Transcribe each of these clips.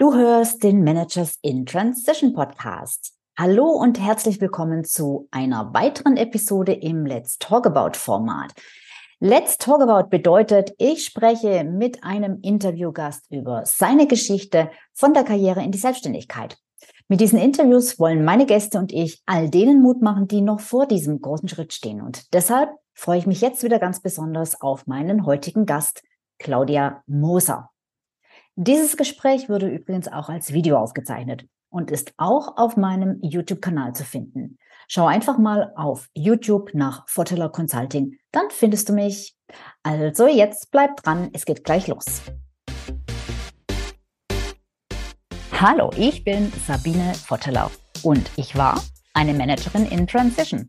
Du hörst den Managers in Transition Podcast. Hallo und herzlich willkommen zu einer weiteren Episode im Let's Talk About Format. Let's Talk About bedeutet, ich spreche mit einem Interviewgast über seine Geschichte von der Karriere in die Selbstständigkeit. Mit diesen Interviews wollen meine Gäste und ich all denen Mut machen, die noch vor diesem großen Schritt stehen. Und deshalb freue ich mich jetzt wieder ganz besonders auf meinen heutigen Gast, Claudia Moser. Dieses Gespräch wurde übrigens auch als Video aufgezeichnet und ist auch auf meinem YouTube-Kanal zu finden. Schau einfach mal auf YouTube nach Forteller Consulting, dann findest du mich. Also jetzt bleib dran, es geht gleich los. Hallo, ich bin Sabine Votteler und ich war eine Managerin in Transition.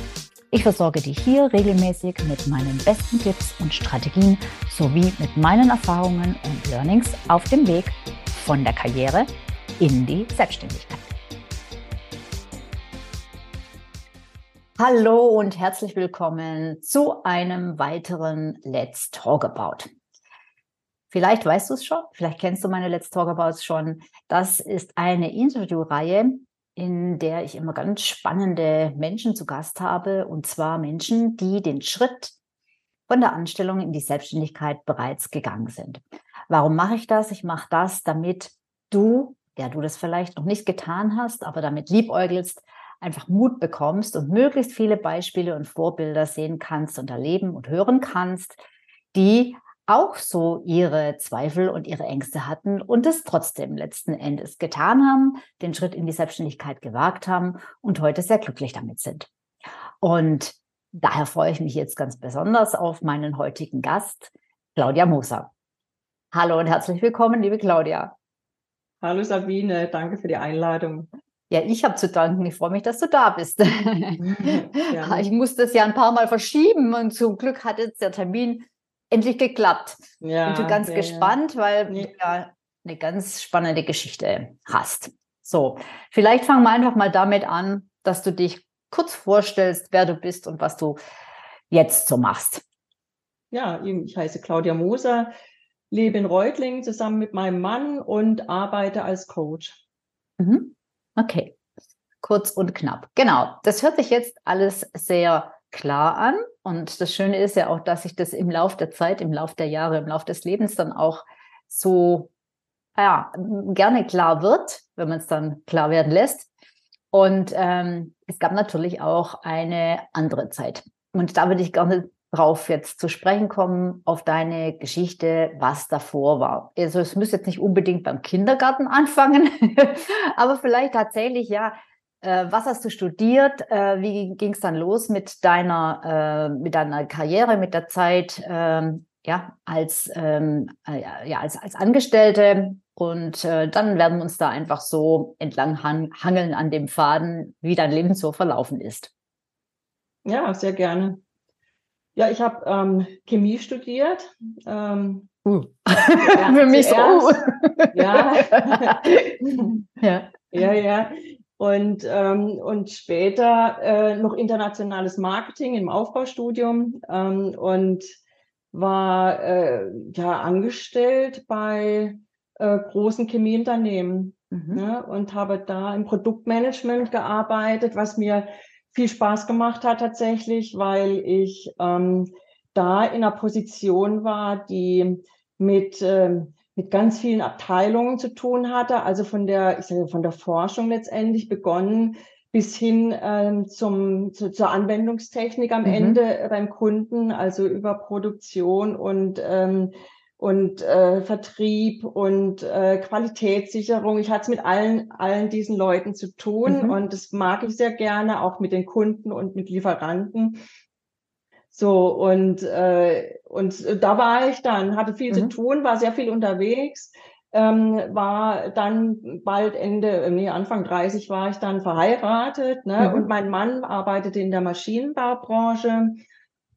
Ich versorge dich hier regelmäßig mit meinen besten Tipps und Strategien sowie mit meinen Erfahrungen und Learnings auf dem Weg von der Karriere in die Selbstständigkeit. Hallo und herzlich willkommen zu einem weiteren Let's Talk About. Vielleicht weißt du es schon, vielleicht kennst du meine Let's Talk Abouts schon. Das ist eine Interviewreihe, in der ich immer ganz spannende Menschen zu Gast habe, und zwar Menschen, die den Schritt von der Anstellung in die Selbstständigkeit bereits gegangen sind. Warum mache ich das? Ich mache das, damit du, der du das vielleicht noch nicht getan hast, aber damit liebäugelst, einfach Mut bekommst und möglichst viele Beispiele und Vorbilder sehen kannst und erleben und hören kannst, die auch so ihre Zweifel und ihre Ängste hatten und es trotzdem letzten Endes getan haben, den Schritt in die Selbstständigkeit gewagt haben und heute sehr glücklich damit sind. Und daher freue ich mich jetzt ganz besonders auf meinen heutigen Gast, Claudia Moser. Hallo und herzlich willkommen, liebe Claudia. Hallo Sabine, danke für die Einladung. Ja, ich habe zu danken. Ich freue mich, dass du da bist. Ja. Ich musste es ja ein paar Mal verschieben und zum Glück hat jetzt der Termin endlich geklappt. Ja, Bin ganz ja, gespannt, weil du ja eine ganz spannende Geschichte hast. So, vielleicht fangen wir einfach mal damit an, dass du dich kurz vorstellst, wer du bist und was du jetzt so machst. Ja, ich heiße Claudia Moser, lebe in Reutlingen zusammen mit meinem Mann und arbeite als Coach. Mhm. Okay, kurz und knapp. Genau, das hört sich jetzt alles sehr klar an. Und das Schöne ist ja auch, dass sich das im Laufe der Zeit, im Laufe der Jahre, im Laufe des Lebens dann auch so ja, gerne klar wird, wenn man es dann klar werden lässt. Und ähm, es gab natürlich auch eine andere Zeit. Und da würde ich gerne drauf jetzt zu sprechen kommen, auf deine Geschichte, was davor war. Also es müsste jetzt nicht unbedingt beim Kindergarten anfangen, aber vielleicht tatsächlich ja was hast du studiert? Äh, wie ging es dann los mit deiner, äh, mit deiner Karriere, mit der Zeit ähm, ja, als, ähm, ja, als, als Angestellte? Und dann werden wir uns da einfach so entlang hangeln an dem Faden, wie dein Leben so verlaufen ist. Ja, sehr gerne. Ja, ich habe ähm, Chemie studiert. Ähm, uh. ja, Für mich zuerst, so. ja. ja. Ja, ja. Und, ähm, und später äh, noch internationales Marketing im Aufbaustudium ähm, und war äh, ja angestellt bei äh, großen Chemieunternehmen mhm. ne, und habe da im Produktmanagement gearbeitet, was mir viel Spaß gemacht hat tatsächlich, weil ich ähm, da in einer Position war, die mit ähm, mit ganz vielen Abteilungen zu tun hatte, also von der, ich sage, von der Forschung letztendlich begonnen bis hin ähm, zum, zu, zur Anwendungstechnik am mhm. Ende beim Kunden, also über Produktion und ähm, und äh, Vertrieb und äh, Qualitätssicherung. Ich hatte es mit allen, allen diesen Leuten zu tun mhm. und das mag ich sehr gerne, auch mit den Kunden und mit Lieferanten. So, und, äh, und da war ich dann, hatte viel mhm. zu tun, war sehr viel unterwegs, ähm, war dann bald Ende, nee, Anfang 30 war ich dann verheiratet. Ne? Mhm. Und mein Mann arbeitete in der Maschinenbaubranche.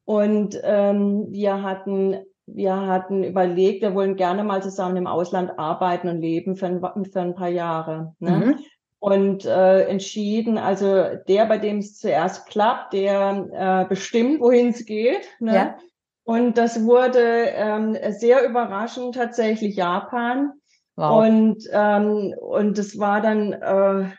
Und ähm, wir hatten wir hatten überlegt, wir wollen gerne mal zusammen im Ausland arbeiten und leben für ein, für ein paar Jahre. Ne? Mhm. Und äh, entschieden, also der, bei dem es zuerst klappt, der äh, bestimmt, wohin es geht. Ne? Ja. Und das wurde ähm, sehr überraschend tatsächlich Japan. Wow. Und, ähm, und das war dann, äh,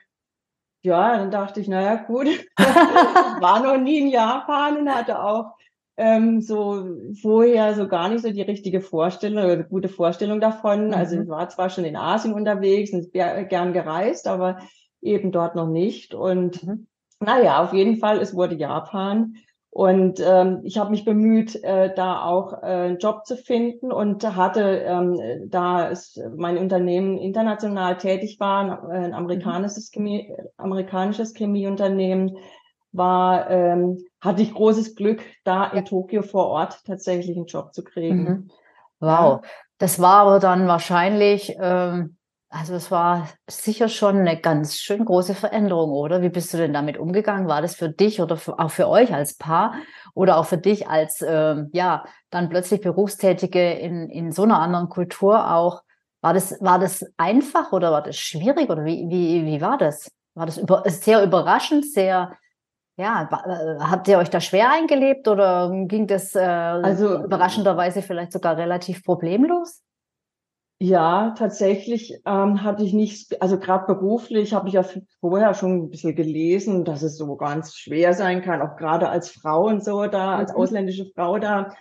ja, dann dachte ich, naja, gut, war noch nie in Japan und hatte auch ähm, so vorher so gar nicht so die richtige Vorstellung oder gute Vorstellung davon. Also mhm. ich war zwar schon in Asien unterwegs und gern gereist, aber eben dort noch nicht. Und mhm. naja, auf jeden Fall, es wurde Japan. Und ähm, ich habe mich bemüht, äh, da auch äh, einen Job zu finden und hatte, ähm, da es mein Unternehmen international tätig war, ein amerikanisches, Chemie, amerikanisches Chemieunternehmen, war, ähm, hatte ich großes Glück, da in Tokio vor Ort tatsächlich einen Job zu kriegen. Mhm. Wow, das war aber dann wahrscheinlich ähm, also es war sicher schon eine ganz schön große Veränderung, oder? Wie bist du denn damit umgegangen? War das für dich oder für, auch für euch als Paar oder auch für dich als ähm, ja dann plötzlich Berufstätige in, in so einer anderen Kultur auch? War das, war das einfach oder war das schwierig oder wie, wie, wie war das? War das über, sehr überraschend, sehr, ja, äh, habt ihr euch da schwer eingelebt oder ging das äh, also überraschenderweise vielleicht sogar relativ problemlos? Ja, tatsächlich ähm, hatte ich nicht, also gerade beruflich habe ich ja vorher schon ein bisschen gelesen, dass es so ganz schwer sein kann, auch gerade als Frau und so da, mhm. als ausländische Frau da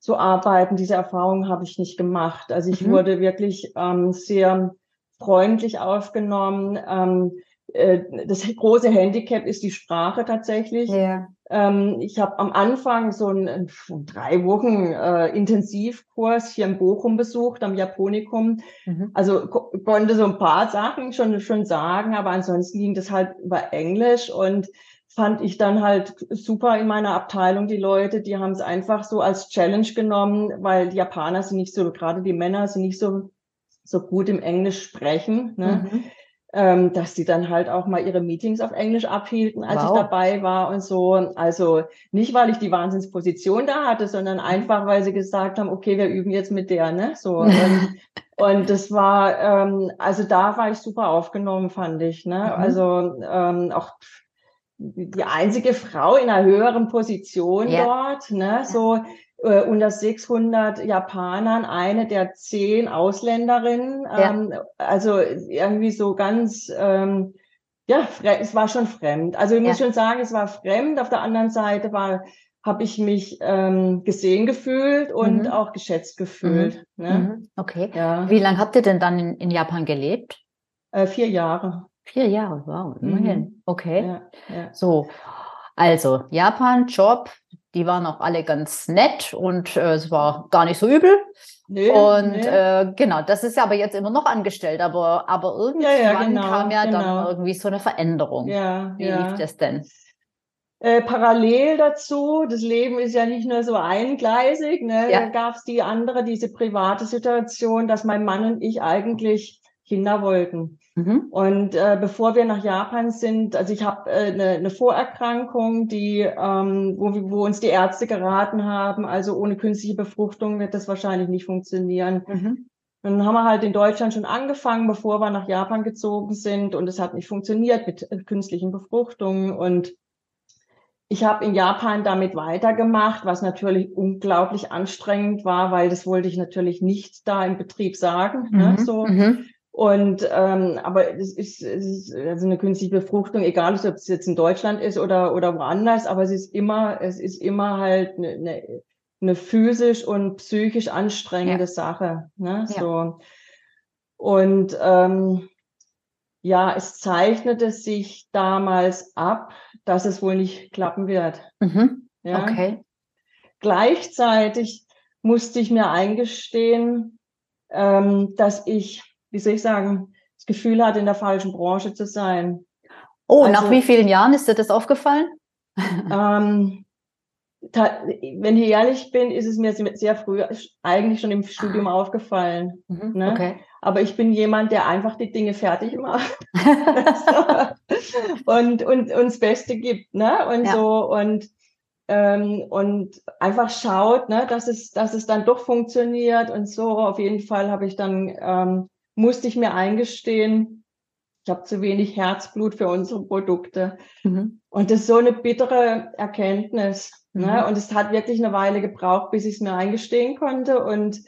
zu arbeiten. Diese Erfahrung habe ich nicht gemacht. Also ich mhm. wurde wirklich ähm, sehr freundlich aufgenommen. Ähm, äh, das große Handicap ist die Sprache tatsächlich. Ja. Ähm, ich habe am Anfang so einen, drei Wochen äh, Intensivkurs hier in Bochum besucht, am Japonikum. Mhm. Also ko konnte so ein paar Sachen schon, schon sagen, aber ansonsten ging das halt über Englisch und fand ich dann halt super in meiner Abteilung die Leute, die haben es einfach so als Challenge genommen, weil die Japaner sind nicht so, gerade die Männer sind nicht so, so gut im Englisch sprechen. Ne? Mhm ähm, dass die dann halt auch mal ihre Meetings auf Englisch abhielten, als wow. ich dabei war und so. Also nicht, weil ich die Wahnsinnsposition da hatte, sondern einfach, weil sie gesagt haben, okay, wir üben jetzt mit der, ne? So. Und, und das war, ähm, also da war ich super aufgenommen, fand ich. Ne? Mhm. Also ähm, auch die einzige Frau in einer höheren Position ja. dort, ne? So äh, unter 600 Japanern eine der zehn Ausländerinnen. Ja. Ähm, also irgendwie so ganz, ähm, ja, es war schon fremd. Also ich muss ja. schon sagen, es war fremd. Auf der anderen Seite war habe ich mich ähm, gesehen gefühlt und mhm. auch geschätzt gefühlt. Mhm. Ne? Mhm. Okay. Ja. Wie lange habt ihr denn dann in, in Japan gelebt? Äh, vier Jahre. Vier Jahre, wow, immerhin. Mhm. Okay. Ja, ja. So, also Japan, Job, die waren auch alle ganz nett und äh, es war gar nicht so übel. Nee, und nee. Äh, genau, das ist ja aber jetzt immer noch angestellt, aber, aber irgendwann ja, ja, genau, kam ja genau. dann irgendwie so eine Veränderung. Ja, Wie lief das denn? Äh, parallel dazu, das Leben ist ja nicht nur so eingleisig, ne? da gab es die andere, diese private Situation, dass mein Mann und ich eigentlich Kinder wollten. Mhm. Und äh, bevor wir nach Japan sind, also ich habe äh, eine, eine Vorerkrankung, die, ähm, wo, wo uns die Ärzte geraten haben, also ohne künstliche Befruchtung wird das wahrscheinlich nicht funktionieren. Mhm. Dann haben wir halt in Deutschland schon angefangen, bevor wir nach Japan gezogen sind und es hat nicht funktioniert mit äh, künstlichen Befruchtungen und ich habe in Japan damit weitergemacht, was natürlich unglaublich anstrengend war, weil das wollte ich natürlich nicht da im Betrieb sagen. Ne, mhm. Ne, so. Mhm. Und ähm, aber es ist, es ist also eine künstliche Befruchtung, egal ob es jetzt in Deutschland ist oder oder woanders, aber es ist immer es ist immer halt eine, eine, eine physisch und psychisch anstrengende ja. Sache. Ne? Ja. So und ähm, ja, es zeichnete sich damals ab, dass es wohl nicht klappen wird. Mhm. Ja? Okay. Gleichzeitig musste ich mir eingestehen, ähm, dass ich wie soll ich sagen, das Gefühl hatte, in der falschen Branche zu sein. Oh, also, nach wie vielen Jahren ist dir das aufgefallen? ähm, wenn ich ehrlich bin, ist es mir sehr früh eigentlich schon im Studium ah. aufgefallen. Mhm, ne? okay. Aber ich bin jemand, der einfach die Dinge fertig macht und, und, und das Beste gibt. Ne? Und ja. so und, ähm, und einfach schaut, ne, dass, es, dass es dann doch funktioniert. Und so auf jeden Fall habe ich dann, ähm, musste ich mir eingestehen, ich habe zu wenig Herzblut für unsere Produkte. Mhm. Und das ist so eine bittere Erkenntnis. Ne? Mhm. Ne? Und es hat wirklich eine Weile gebraucht, bis ich es mir eingestehen konnte. Und,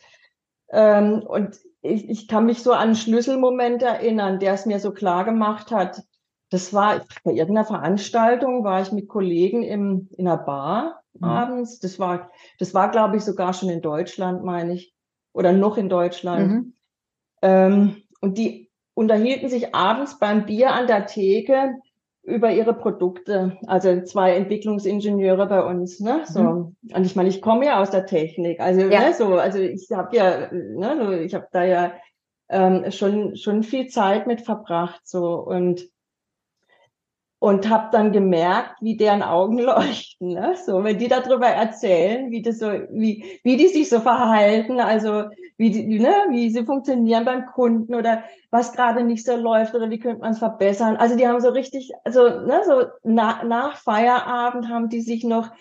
ähm, und ich, ich kann mich so an einen Schlüsselmoment erinnern, der es mir so klar gemacht hat. Das war bei irgendeiner Veranstaltung, war ich mit Kollegen im, in einer Bar mhm. abends. Das war, das war, glaube ich, sogar schon in Deutschland, meine ich. Oder noch in Deutschland. Ähm, und die unterhielten sich abends beim Bier an der Theke über ihre Produkte. Also zwei Entwicklungsingenieure bei uns. Ne? So. Mhm. Und ich meine, ich komme ja aus der Technik. Also, ja. ne, so, also ich habe ja, ne, ich habe da ja ähm, schon, schon viel Zeit mit verbracht. So und und habe dann gemerkt, wie deren Augen leuchten. Ne? So, wenn die darüber erzählen, wie das so, wie, wie die sich so verhalten, also wie die, ne, wie sie funktionieren beim Kunden oder was gerade nicht so läuft oder wie könnte man es verbessern. Also die haben so richtig, also ne, so na, nach Feierabend haben die sich noch,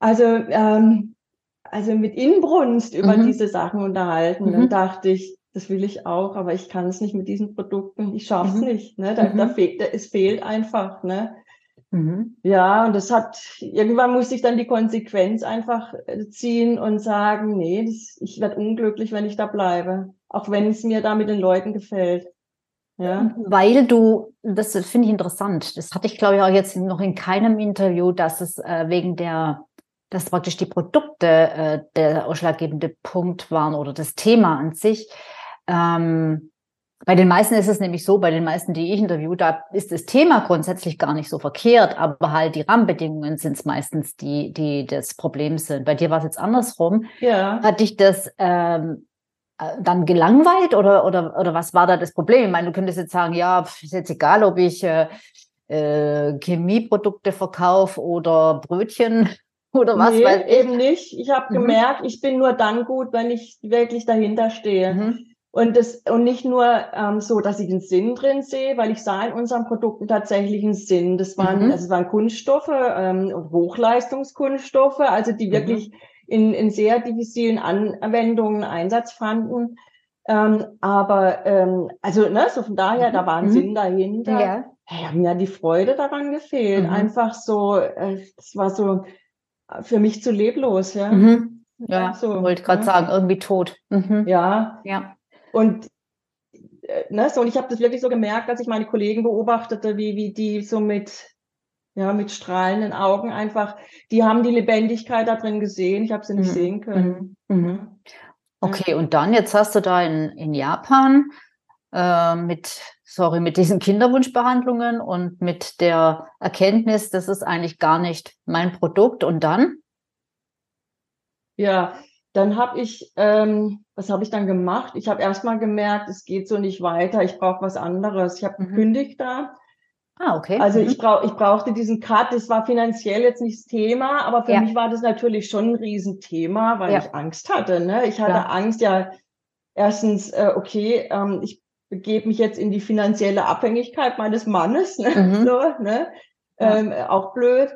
also ähm, also mit Inbrunst über mhm. diese Sachen unterhalten. Mhm. Dann dachte ich, das will ich auch, aber ich kann es nicht mit diesen Produkten, ich schaffe es mhm. nicht. Ne? Da, mhm. da fehlt, da, es fehlt einfach. Ne? Mhm. Ja, und das hat, irgendwann musste ich dann die Konsequenz einfach äh, ziehen und sagen, nee, das, ich werde unglücklich, wenn ich da bleibe, auch wenn es mir da mit den Leuten gefällt. Ja. Weil du, das finde ich interessant, das hatte ich glaube ich auch jetzt noch in keinem Interview, dass es äh, wegen der dass praktisch die Produkte äh, der ausschlaggebende Punkt waren oder das Thema an sich. Ähm, bei den meisten ist es nämlich so, bei den meisten, die ich interview, da ist das Thema grundsätzlich gar nicht so verkehrt, aber halt die Rahmenbedingungen sind es meistens, die, die das Problem sind. Bei dir war es jetzt andersrum. Ja. Hat dich das ähm, äh, dann gelangweilt oder, oder, oder was war da das Problem? Ich meine, du könntest jetzt sagen, ja, ist jetzt egal, ob ich äh, äh, Chemieprodukte verkaufe oder Brötchen oder was nee, weiß ich. eben nicht. Ich habe mhm. gemerkt, ich bin nur dann gut, wenn ich wirklich dahinter stehe. Mhm. Und, das, und nicht nur ähm, so, dass ich einen Sinn drin sehe, weil ich sah in unseren Produkten tatsächlich einen Sinn. Das waren, mhm. also es waren Kunststoffe ähm, Hochleistungskunststoffe, also die mhm. wirklich in, in sehr diffizilen Anwendungen Einsatz fanden. Ähm, aber ähm, also ne, so von daher, mhm. da war ein mhm. Sinn dahinter. Ja. Ja, mir hat die Freude daran gefehlt. Mhm. Einfach so, äh, das war so äh, für mich zu leblos, ja. Mhm. Ja, so, wollte gerade ja. sagen, irgendwie tot. Mhm. Ja. Ja. Und äh, ne, so, und ich habe das wirklich so gemerkt, als ich meine Kollegen beobachtete, wie, wie die so mit, ja, mit strahlenden Augen einfach, die haben die Lebendigkeit da drin gesehen. Ich habe sie nicht mhm. sehen können. Mhm. mhm. Okay, und dann, jetzt hast du da in, in Japan äh, mit, sorry, mit diesen Kinderwunschbehandlungen und mit der Erkenntnis, das ist eigentlich gar nicht mein Produkt. Und dann? Ja, dann habe ich, ähm, was habe ich dann gemacht? Ich habe erstmal gemerkt, es geht so nicht weiter, ich brauche was anderes. Ich habe mhm. gekündigt da. Ah, okay. Also mhm. ich, brauch, ich brauchte diesen Cut, das war finanziell jetzt nicht das Thema, aber für ja. mich war das natürlich schon ein Riesenthema, weil ja. ich Angst hatte. Ne? Ich hatte ja. Angst, ja, erstens, äh, okay, ähm, ich begebe mich jetzt in die finanzielle Abhängigkeit meines Mannes, ne? Mhm. so, ne? Ähm, auch blöd.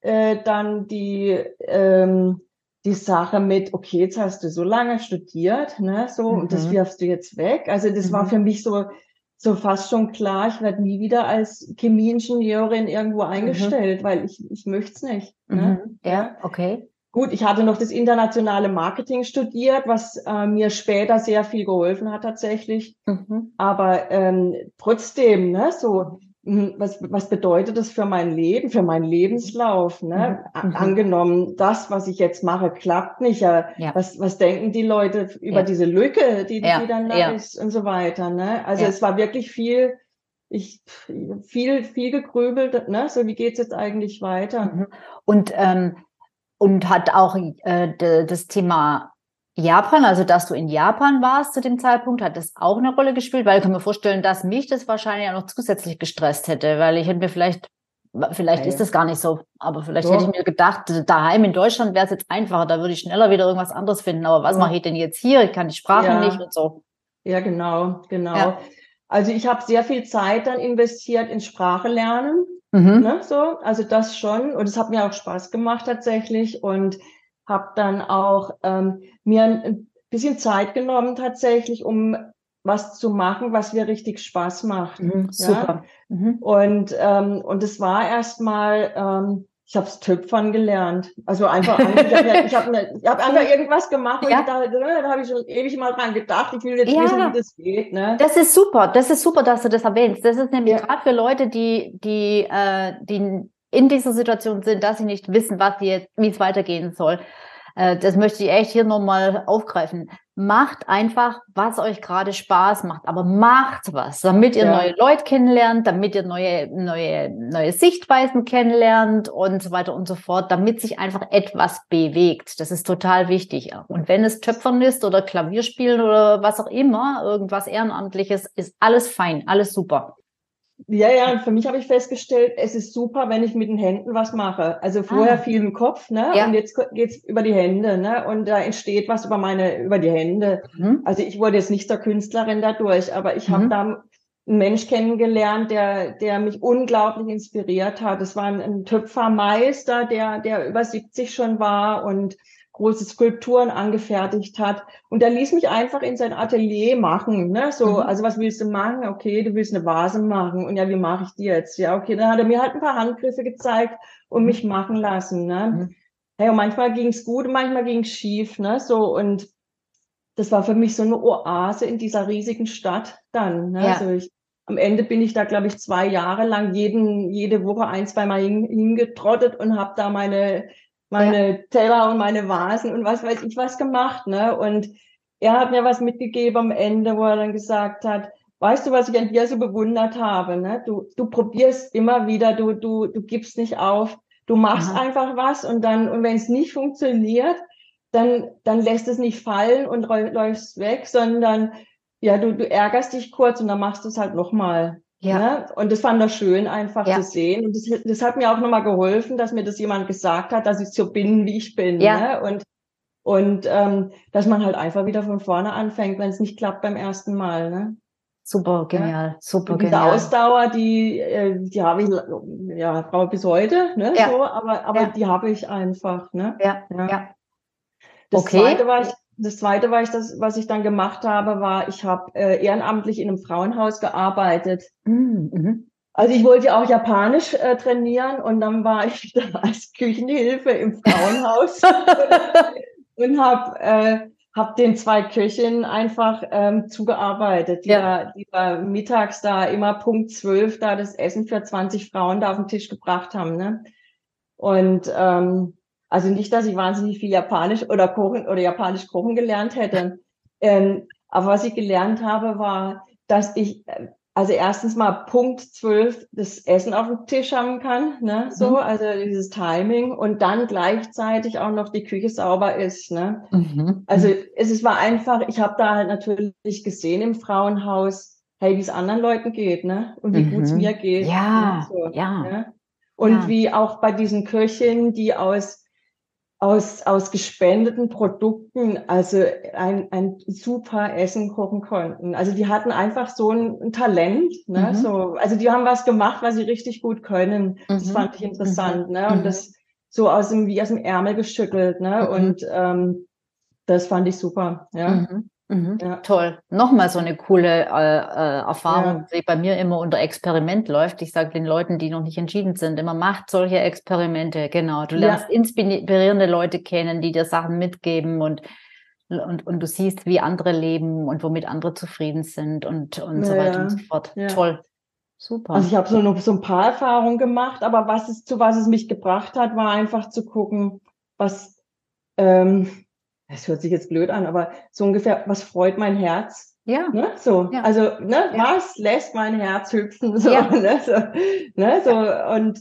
Äh, dann die ähm, die Sache mit, okay, jetzt hast du so lange studiert, ne, so, mhm. und das mhm. wirfst du jetzt weg. Also das mhm. war für mich so, so fast schon klar, ich werde nie wieder als Chemieingenieurin irgendwo mhm. eingestellt, mhm. weil ich, ich möchte es nicht. Ne? Mhm. Ja, okay. Gut, ich hatte noch das internationale Marketing studiert, was äh, mir später sehr viel geholfen hat tatsächlich. Aber ähm, trotzdem, ne, so was, was bedeutet das für mein Leben, für meinen Lebenslauf? Ne? Mhm. mhm. Angenommen, das, was ich jetzt mache, klappt nicht. Ja. ja. Was, was denken die Leute über ja. diese Lücke, die, ja. die dann da ist und so weiter? Ne? Also es war wirklich viel, ich viel, viel gegrübelt, ne? So, wie geht's jetzt eigentlich weiter? Mhm. Und, ähm, und hat auch äh, das Thema Japan, also dass du in Japan warst zu dem Zeitpunkt, hat das auch eine Rolle gespielt? Weil ich kann mir vorstellen, dass mich das wahrscheinlich auch noch zusätzlich gestresst hätte, weil ich hätte mir vielleicht Vielleicht ja, ist das gar nicht so, aber vielleicht ja. hätte ich mir gedacht, daheim in Deutschland wäre es jetzt einfacher, da würde ich schneller wieder irgendwas anderes finden. Aber was mache ich denn jetzt hier? Ich kann die Sprache nicht und so. Ja, genau, genau. Also ich habe sehr viel Zeit dann investiert in Sprache lernen. Mhm. Ne, so, also das schon. Und es hat mir auch Spaß gemacht tatsächlich. Und habe dann auch ähm, mir ein bisschen Zeit genommen tatsächlich, um was zu machen, was mir richtig Spaß macht. Mhm, super. Ja? Mhm. Und ähm, und es war erstmal, ähm, ich habe es Töpfern gelernt. Also einfach, ich habe ich hab, ich hab einfach irgendwas gemacht und ja. da, da habe ich schon ewig mal dran gedacht. Ich will jetzt ja. wissen, wie das geht. Ne? Das ist super. Das ist super, dass du das erwähnst. Das ist nämlich ja. gerade für Leute, die die äh, die in dieser Situation sind, dass sie nicht wissen, was sie jetzt, wie es weitergehen soll. Äh, das möchte ich echt hier nochmal aufgreifen. Macht einfach, was euch gerade Spaß macht, aber macht was, damit ihr ja. neue Leute kennenlernt, damit ihr neue, neue, neue Sichtweisen kennenlernt und so weiter und so fort, damit sich einfach etwas bewegt. Das ist total wichtig. Und wenn es Töpfern ist oder Klavierspielen oder was auch immer, irgendwas Ehrenamtliches, ist alles fein, alles super. Ja, ja, und für mich habe ich festgestellt, es ist super, wenn ich mit den Händen was mache. Also vorher ah. viel im Kopf, ne? Ja. Und jetzt geht's über die Hände, ne? Und da entsteht was über meine, über die Hände. Mhm. Also ich wurde jetzt nicht zur Künstlerin dadurch, aber ich mhm. habe da einen Mensch kennengelernt, der, der mich unglaublich inspiriert hat. Es war ein, ein Töpfermeister, der, der über 70 schon war und große Skulpturen angefertigt hat. Und er ließ mich einfach in sein Atelier machen. Ne? So, mhm. also was willst du machen? Okay, du willst eine Vase machen. Und ja, wie mache ich die jetzt? Ja, okay, dann hat er mir halt ein paar Handgriffe gezeigt und mich machen lassen. Ne? Mhm. Hey, und manchmal ging es gut manchmal ging es schief. Ne? So, und das war für mich so eine Oase in dieser riesigen Stadt dann. Ne? Ja. Also ich, am Ende bin ich da, glaube ich, zwei Jahre lang jeden, jede Woche ein, zwei Mal hingetrottet und habe da meine meine ja. Teller und meine Vasen und was weiß ich was gemacht, ne? Und er hat mir was mitgegeben am Ende, wo er dann gesagt hat, weißt du, was ich an dir so bewundert habe, ne? Du, du probierst immer wieder, du, du, du gibst nicht auf, du machst Aha. einfach was und dann, und wenn es nicht funktioniert, dann, dann lässt es nicht fallen und läufst weg, sondern ja, du, du ärgerst dich kurz und dann machst du es halt nochmal. Ja. Ne? Und das fand er schön, einfach ja. zu sehen. Und das, das hat mir auch nochmal geholfen, dass mir das jemand gesagt hat, dass ich so bin, wie ich bin. Ja. Ne? Und, und ähm, dass man halt einfach wieder von vorne anfängt, wenn es nicht klappt beim ersten Mal. Ne? Super genial, ja? super und diese genial. Ausdauer, die, äh, die habe ich ja bis heute, ne? Ja. So, aber, aber die habe ich einfach. Ne? Ja, ja. Das okay. zweite war ich, das zweite, war ich das, was ich dann gemacht habe, war, ich habe äh, ehrenamtlich in einem Frauenhaus gearbeitet. Mhm. mhm. Also ich wollte auch Japanisch äh, trainieren und dann war ich da als Küchenhilfe im Frauenhaus und habe äh, hab den zwei Köchinnen einfach ähm, zugearbeitet, die, ja. da, die da mittags da immer Punkt zwölf da das Essen für 20 Frauen da auf den Tisch gebracht haben. Ne? Und ähm, also nicht, dass ich wahnsinnig viel Japanisch oder Kochen oder Japanisch kochen gelernt hätte. Ähm, aber was ich gelernt habe, war, dass ich äh, also erstens mal Punkt zwölf das Essen auf dem Tisch haben kann, ne, so, mhm. also dieses Timing und dann gleichzeitig auch noch die Küche sauber ist, ne. Mhm. Also es, es war einfach, ich habe da halt natürlich gesehen im Frauenhaus, hey, wie es anderen Leuten geht, ne, und wie mhm. gut es mir geht. Ja, ne? so, ja. Ne? Und ja. wie auch bei diesen Köchinnen, die aus aus, aus gespendeten Produkten also ein, ein super Essen kochen konnten. Also die hatten einfach so ein, Talent, ne? Mhm. So, also die haben was gemacht, was sie richtig gut können. Mhm. Das fand ich interessant, mhm. ne? Und mhm. das so aus dem, wie aus dem Ärmel geschüttelt, ne? Mhm. Und ähm, das fand ich super, ja. Mhm. Mhm. Ja. Toll. Nochmal so eine coole äh, äh, Erfahrung, ja. die bei mir immer unter Experiment läuft. Ich sage den Leuten, die noch nicht entschieden sind, immer macht solche Experimente. Genau. Du lernst ja. inspirierende Leute kennen, die dir Sachen mitgeben und, und, und du siehst, wie andere leben und womit andere zufrieden sind und, und so weiter und so fort. Toll. Super. Also ich habe so noch so ein paar Erfahrungen gemacht, aber was es, zu was es mich gebracht hat, war einfach zu gucken, was ähm, das hört sich jetzt blöd an, aber so ungefähr, was freut mein Herz? Ja. Ne? So, ja. also, ne, ja. was lässt mein Herz hüpfen? So, ja. ne? so, ne? so und,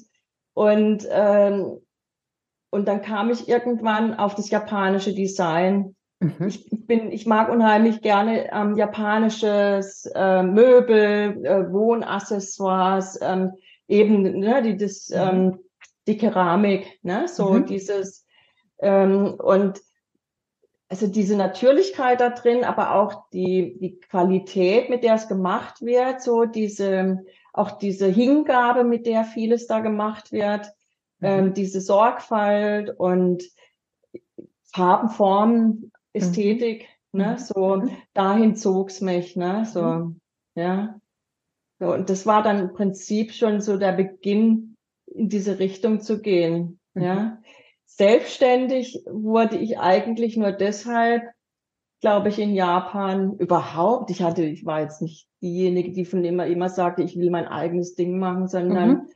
und, ähm, und dann kam ich irgendwann auf das japanische Design. Mhm. Ich bin, ich mag unheimlich gerne ähm, japanisches äh, Möbel, äh, Wohnaccessoires, ähm, eben ne, die, das, mhm. ähm, die Keramik, ne, so mhm. dieses ähm, und also diese Natürlichkeit da drin, aber auch die, die Qualität, mit der es gemacht wird, so diese, auch diese Hingabe, mit der vieles da gemacht wird, mhm. ähm, diese Sorgfalt und Farben, Formen, Ästhetik, mhm. ne, so mhm. dahin zog's mich, ne, so, mhm. ja. So, und das war dann im Prinzip schon so der Beginn, in diese Richtung zu gehen, ja. Selbstständig wurde ich eigentlich nur deshalb, glaube ich, in Japan überhaupt. Ich hatte, ich war jetzt nicht diejenige, die von immer immer sagte, ich will mein eigenes Ding machen, sondern mhm.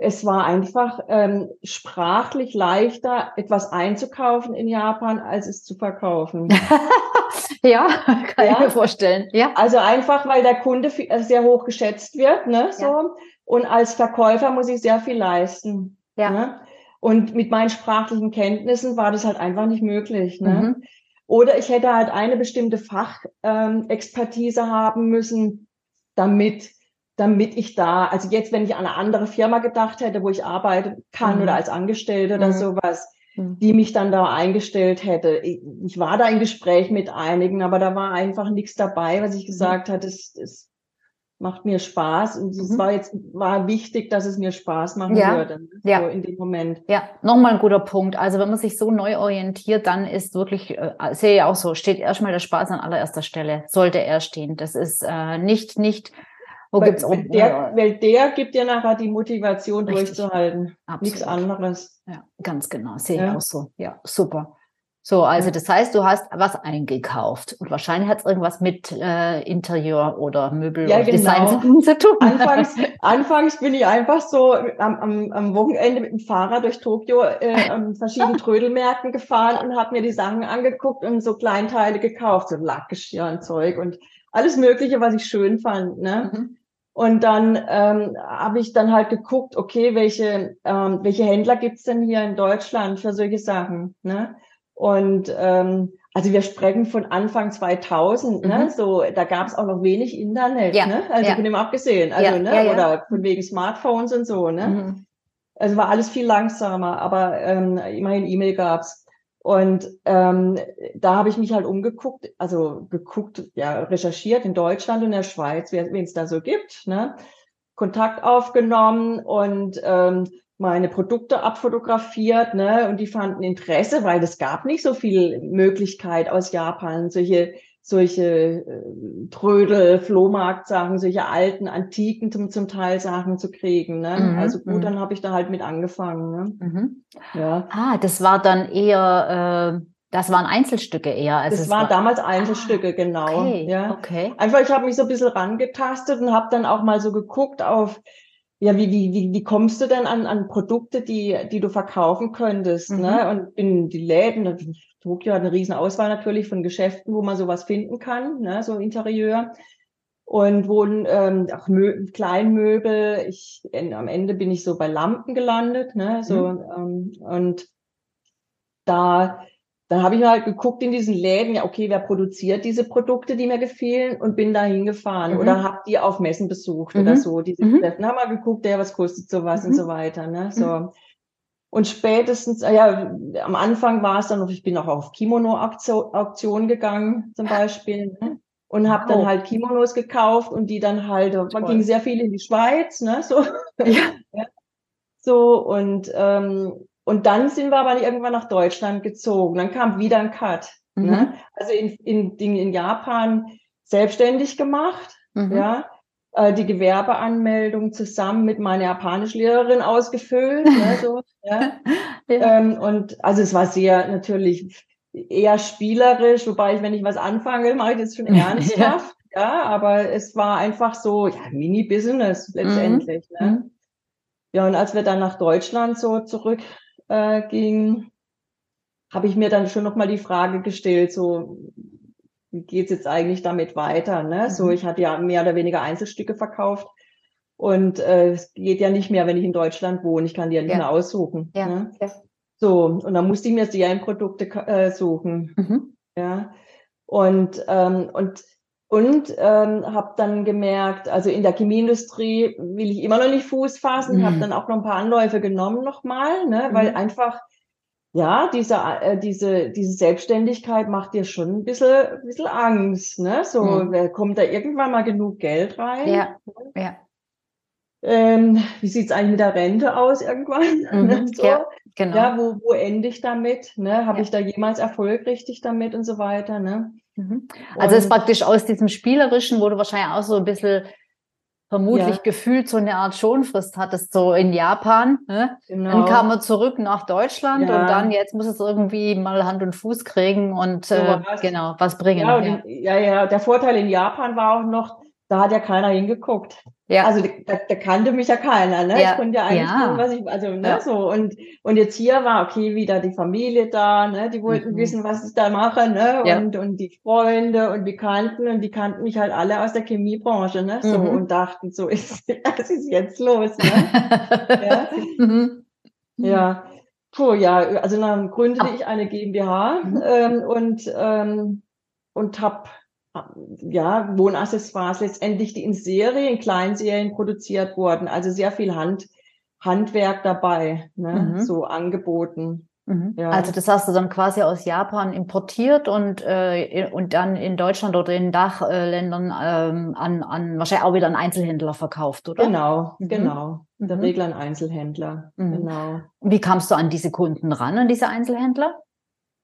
es war einfach ähm, sprachlich leichter, etwas einzukaufen in Japan, als es zu verkaufen. ja, kann ja. ich mir vorstellen. Ja. Also einfach, weil der Kunde sehr hoch geschätzt wird, ne, so. Ja. Und als Verkäufer muss ich sehr viel leisten. Ja. Ne? Und mit meinen sprachlichen Kenntnissen war das halt einfach nicht möglich. Ne? Mhm. Oder ich hätte halt eine bestimmte Fachexpertise ähm, haben müssen, damit, damit ich da, also jetzt, wenn ich an eine andere Firma gedacht hätte, wo ich arbeiten kann mhm. oder als Angestellte oder mhm. sowas, mhm. die mich dann da eingestellt hätte. Ich, ich, war da im Gespräch mit einigen, aber da war einfach nichts dabei, was ich mhm. gesagt hatte, das, das macht mir Spaß und es mhm. war jetzt war wichtig, dass es mir Spaß machen ja. würde. Ne? So ja. in dem Moment. Ja, nochmal ein guter Punkt. Also wenn man sich so neu orientiert, dann ist wirklich, äh, sehe ich auch so, steht erstmal der Spaß an allererster Stelle, sollte er stehen. Das ist äh, nicht, nicht, wo weil, gibt's auch, der, weil der gibt dir nachher die Motivation Richtig. durchzuhalten. Absolut. Nichts anderes. Ja, ganz genau, sehe ja. ich auch so. Ja, super. So, also das heißt, du hast was eingekauft und wahrscheinlich hat es irgendwas mit äh, Interieur oder Möbel ja, oder genau. Design zu tun. Anfangs, anfangs bin ich einfach so am, am, am Wochenende mit dem Fahrrad durch Tokio äh, an verschiedenen Trödelmärkten gefahren und habe mir die Sachen angeguckt und so Kleinteile gekauft, so Lackgeschirr und Zeug und alles Mögliche, was ich schön fand. Ne? Mhm. Und dann ähm, habe ich dann halt geguckt, okay, welche, ähm, welche Händler gibt's denn hier in Deutschland für solche Sachen? Ne? Und ähm, also wir sprechen von Anfang 2000, ne? mhm. ne? so da gab es auch noch wenig Internet, ja. ne? also ja. von dem abgesehen, also ja. ne? oder von wegen Smartphones und so, ne? Mhm. Also war alles viel langsamer, aber ähm, immerhin E-Mail gab's. Und ähm, da habe ich mich halt umgeguckt, also geguckt, ja, recherchiert in Deutschland und in der Schweiz, wen es da so gibt, ne? Kontakt aufgenommen und ähm, meine Produkte abfotografiert, ne, und die fanden Interesse, weil es gab nicht so viel Möglichkeit aus Japan, solche solche äh, Trödel, Flohmarktsachen, solche alten, antiken zum, zum Teil Sachen zu kriegen. Ne? Mhm, also gut, mhm. dann habe ich da halt mit angefangen. Ne? Mhm. Ja. Ah, das war dann eher, äh, das waren Einzelstücke eher. Also das waren war... damals Einzelstücke, ah, genau. Okay, ja. okay. Einfach, ich habe mich so ein bisschen rangetastet und habe dann auch mal so geguckt auf ja, wie, wie, wie, wie kommst du denn an, an Produkte, die, die du verkaufen könntest? Ne? Mhm. Ne? Und in die Läden, Tokio hat eine riesen Auswahl natürlich von Geschäften, wo man sowas finden kann, ne? so Interieur. Und wo ähm, auch Mö Kleinmöbel, ich, am Ende bin ich so bei Lampen gelandet, ne? So, mhm. ähm, und da dann habe ich halt geguckt in diesen Läden, ja, okay, wer produziert diese Produkte, die mir gefielen und bin da hingefahren mhm. oder habe die auf Messen besucht mhm. oder so. Diese mhm. Treffen haben wir geguckt, ja, was kostet sowas mhm. und so weiter. Ne? So. Mhm. Und spätestens, äh, ja, am Anfang war es dann noch, ich bin auch auf Kimono-Auktion gegangen zum Beispiel. Ne? Und habe wow. dann halt Kimonos gekauft und die dann halt, Toll. man ging sehr viel in die Schweiz, ne? So. Ja. ja. So, und ähm, und dann sind wir aber irgendwann nach Deutschland gezogen. Dann kam wieder ein Cut. Ne? Mhm. Ne? Also in, in, in Japan selbstständig gemacht, mhm. ja. Äh, die Gewerbeanmeldung zusammen mit meiner Japanischlehrerin ausgefüllt. ne, so, ja. ja. Ähm, und also es war sehr natürlich eher spielerisch, wobei ich, wenn ich was anfange, mache ich das schon ernsthaft. ja. ja, aber es war einfach so, ja, Mini-Business letztendlich. Mhm. Ne? Mhm. Ja, und als wir dann nach Deutschland so zurück äh, ging, habe ich mir dann schon nochmal die Frage gestellt, so, wie geht's jetzt eigentlich damit weiter? Ne? Mhm. So, ich hatte ja mehr oder weniger Einzelstücke verkauft. Und äh, es geht ja nicht mehr, wenn ich in Deutschland wohne. Ich kann die ja nicht ja. mehr aussuchen. Ja. Ne? ja. So, und dann musste ich mir Serienprodukte äh, suchen. Mhm. Ja. Und, ähm, und und ähm, habe dann gemerkt, also in der Chemieindustrie will ich immer noch nicht Fuß fassen, mhm. habe dann auch noch ein paar Anläufe genommen nochmal, ne, mhm. weil einfach ja, diese, äh, diese, diese Selbstständigkeit macht dir schon ein bisschen, ein bisschen Angst, ne? So, mhm. kommt da irgendwann mal genug Geld rein? Ja, ja. Ähm, wie sieht's eigentlich mit der Rente aus irgendwann? Mhm, ne? so. Ja, genau. Ja, wo, wo ende ich damit? Ne? Habe ja. ich da jemals Erfolg richtig damit und so weiter? Ne? Mhm. Also es ist praktisch aus diesem Spielerischen, wo du wahrscheinlich auch so ein bisschen vermutlich ja. gefühlt so eine Art Schonfrist hattest, so in Japan. Ne? Genau. Dann kam er zurück nach Deutschland ja. und dann jetzt muss es irgendwie mal Hand und Fuß kriegen und so äh, genau was bringen. Ja. ja, ja, der Vorteil in Japan war auch noch, da hat ja keiner hingeguckt. Ja. Also da, da kannte mich ja keiner, ne? Ja. Ich konnte ja eigentlich ja. tun, was ich, also ne, ja. so und und jetzt hier war okay wieder die Familie da, ne? Die wollten mhm. wissen, was ich da mache, ne? Ja. Und und die Freunde und die kannten und die kannten mich halt alle aus der Chemiebranche, ne? So mhm. und dachten, so ist was ist jetzt los, ne? ja. Mhm. ja. Puh, ja, also dann gründete Ach. ich eine GmbH mhm. ähm, und ähm, und habe ja, Wohnaccessoires letztendlich, die in Serie, in Kleinserien produziert wurden. Also sehr viel Hand, Handwerk dabei, ne? Mhm. so angeboten. Mhm. Ja. Also das hast du dann quasi aus Japan importiert und, äh, und dann in Deutschland oder in Dachländern ähm, an, an wahrscheinlich auch wieder an Einzelhändler verkauft, oder? Genau, mhm. genau. In der mhm. Regel an Einzelhändler. Mhm. Genau. Wie kamst du an diese Kunden ran, an diese Einzelhändler?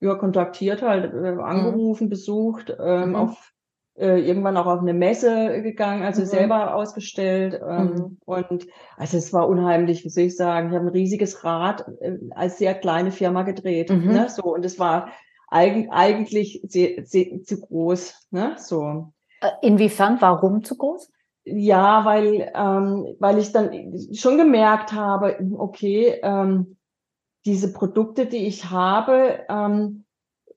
Ja, kontaktiert halt, äh, angerufen, besucht, ähm, auf äh, irgendwann auch auf eine Messe gegangen, also mhm. selber ausgestellt. Ähm, mhm. Und also es war unheimlich, wie soll ich sagen, ich habe ein riesiges Rad äh, als sehr kleine Firma gedreht. Mhm. Ne? So, und es war eig eigentlich sehr, sehr, zu groß. Ne? So. Äh, inwiefern? Warum zu groß? Ja, weil, ähm, weil ich dann schon gemerkt habe, okay, ähm, diese Produkte, die ich habe, ähm,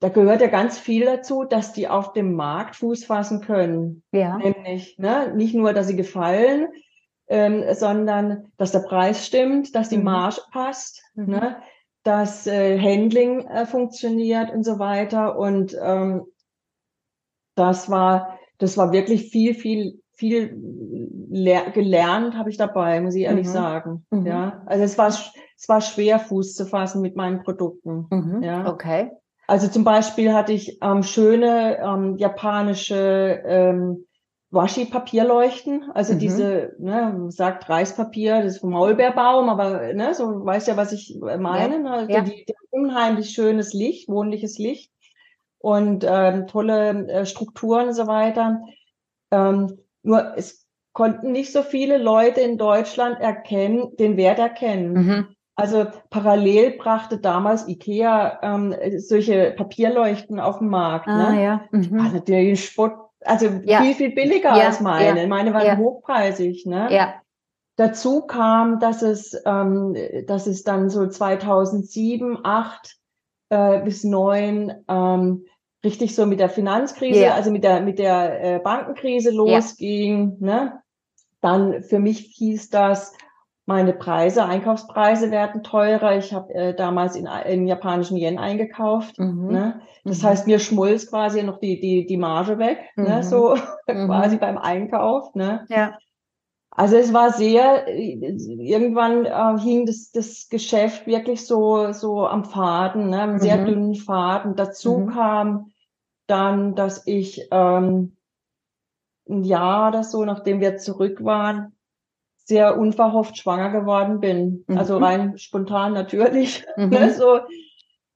da gehört ja ganz viel dazu, dass die auf dem Markt Fuß fassen können. Ja. Nämlich, ne, nicht nur, dass sie gefallen, ähm, sondern dass der Preis stimmt, dass die mhm. Marge passt, mhm. ne, dass äh, Handling äh, funktioniert und so weiter. Und ähm, das war, das war wirklich viel, viel, viel gelernt habe ich dabei, muss ich ehrlich mhm. sagen. Mhm. Ja, also es war, es war schwer, Fuß zu fassen mit meinen Produkten. Mhm. Ja. Okay. Also zum Beispiel hatte ich ähm, schöne ähm, japanische ähm, Washi-Papierleuchten, also mhm. diese, ne, sagt Reispapier, das ist vom Maulbeerbaum, aber ne, so weißt ja, was ich meine. Ne? Also ja. Die, die unheimlich schönes Licht, wohnliches Licht und ähm, tolle äh, Strukturen und so weiter. Ähm, nur es konnten nicht so viele Leute in Deutschland erkennen, den Wert erkennen. Mhm. Also parallel brachte damals Ikea ähm, solche Papierleuchten auf den Markt. Ah, ne? ja. Mhm. Natürlich ein Spott, also ja. viel, viel billiger ja, als meine. Ja. Meine waren hochpreisig. Ne? Ja. Dazu kam, dass es, ähm, dass es dann so 2007, 8 äh, bis 9 ähm, richtig so mit der Finanzkrise, also mit der, mit der äh, Bankenkrise losging. Ne? Dann für mich hieß das, meine Preise, Einkaufspreise werden teurer. Ich habe äh, damals in, in japanischen Yen eingekauft. Mhm. Ne? Das mhm. heißt, mir schmolz quasi noch die, die, die Marge weg, ne? mhm. ne? so mhm. quasi beim Einkauf. Ne? Ja. Also es war sehr, irgendwann äh, hing das, das Geschäft wirklich so, so am Faden, ne? einem sehr mhm. dünnen Faden. Dazu mhm. kam dann, dass ich ähm, ein Jahr oder so, nachdem wir zurück waren, sehr unverhofft schwanger geworden bin. Mhm. Also rein spontan natürlich. Mhm. Ne, so.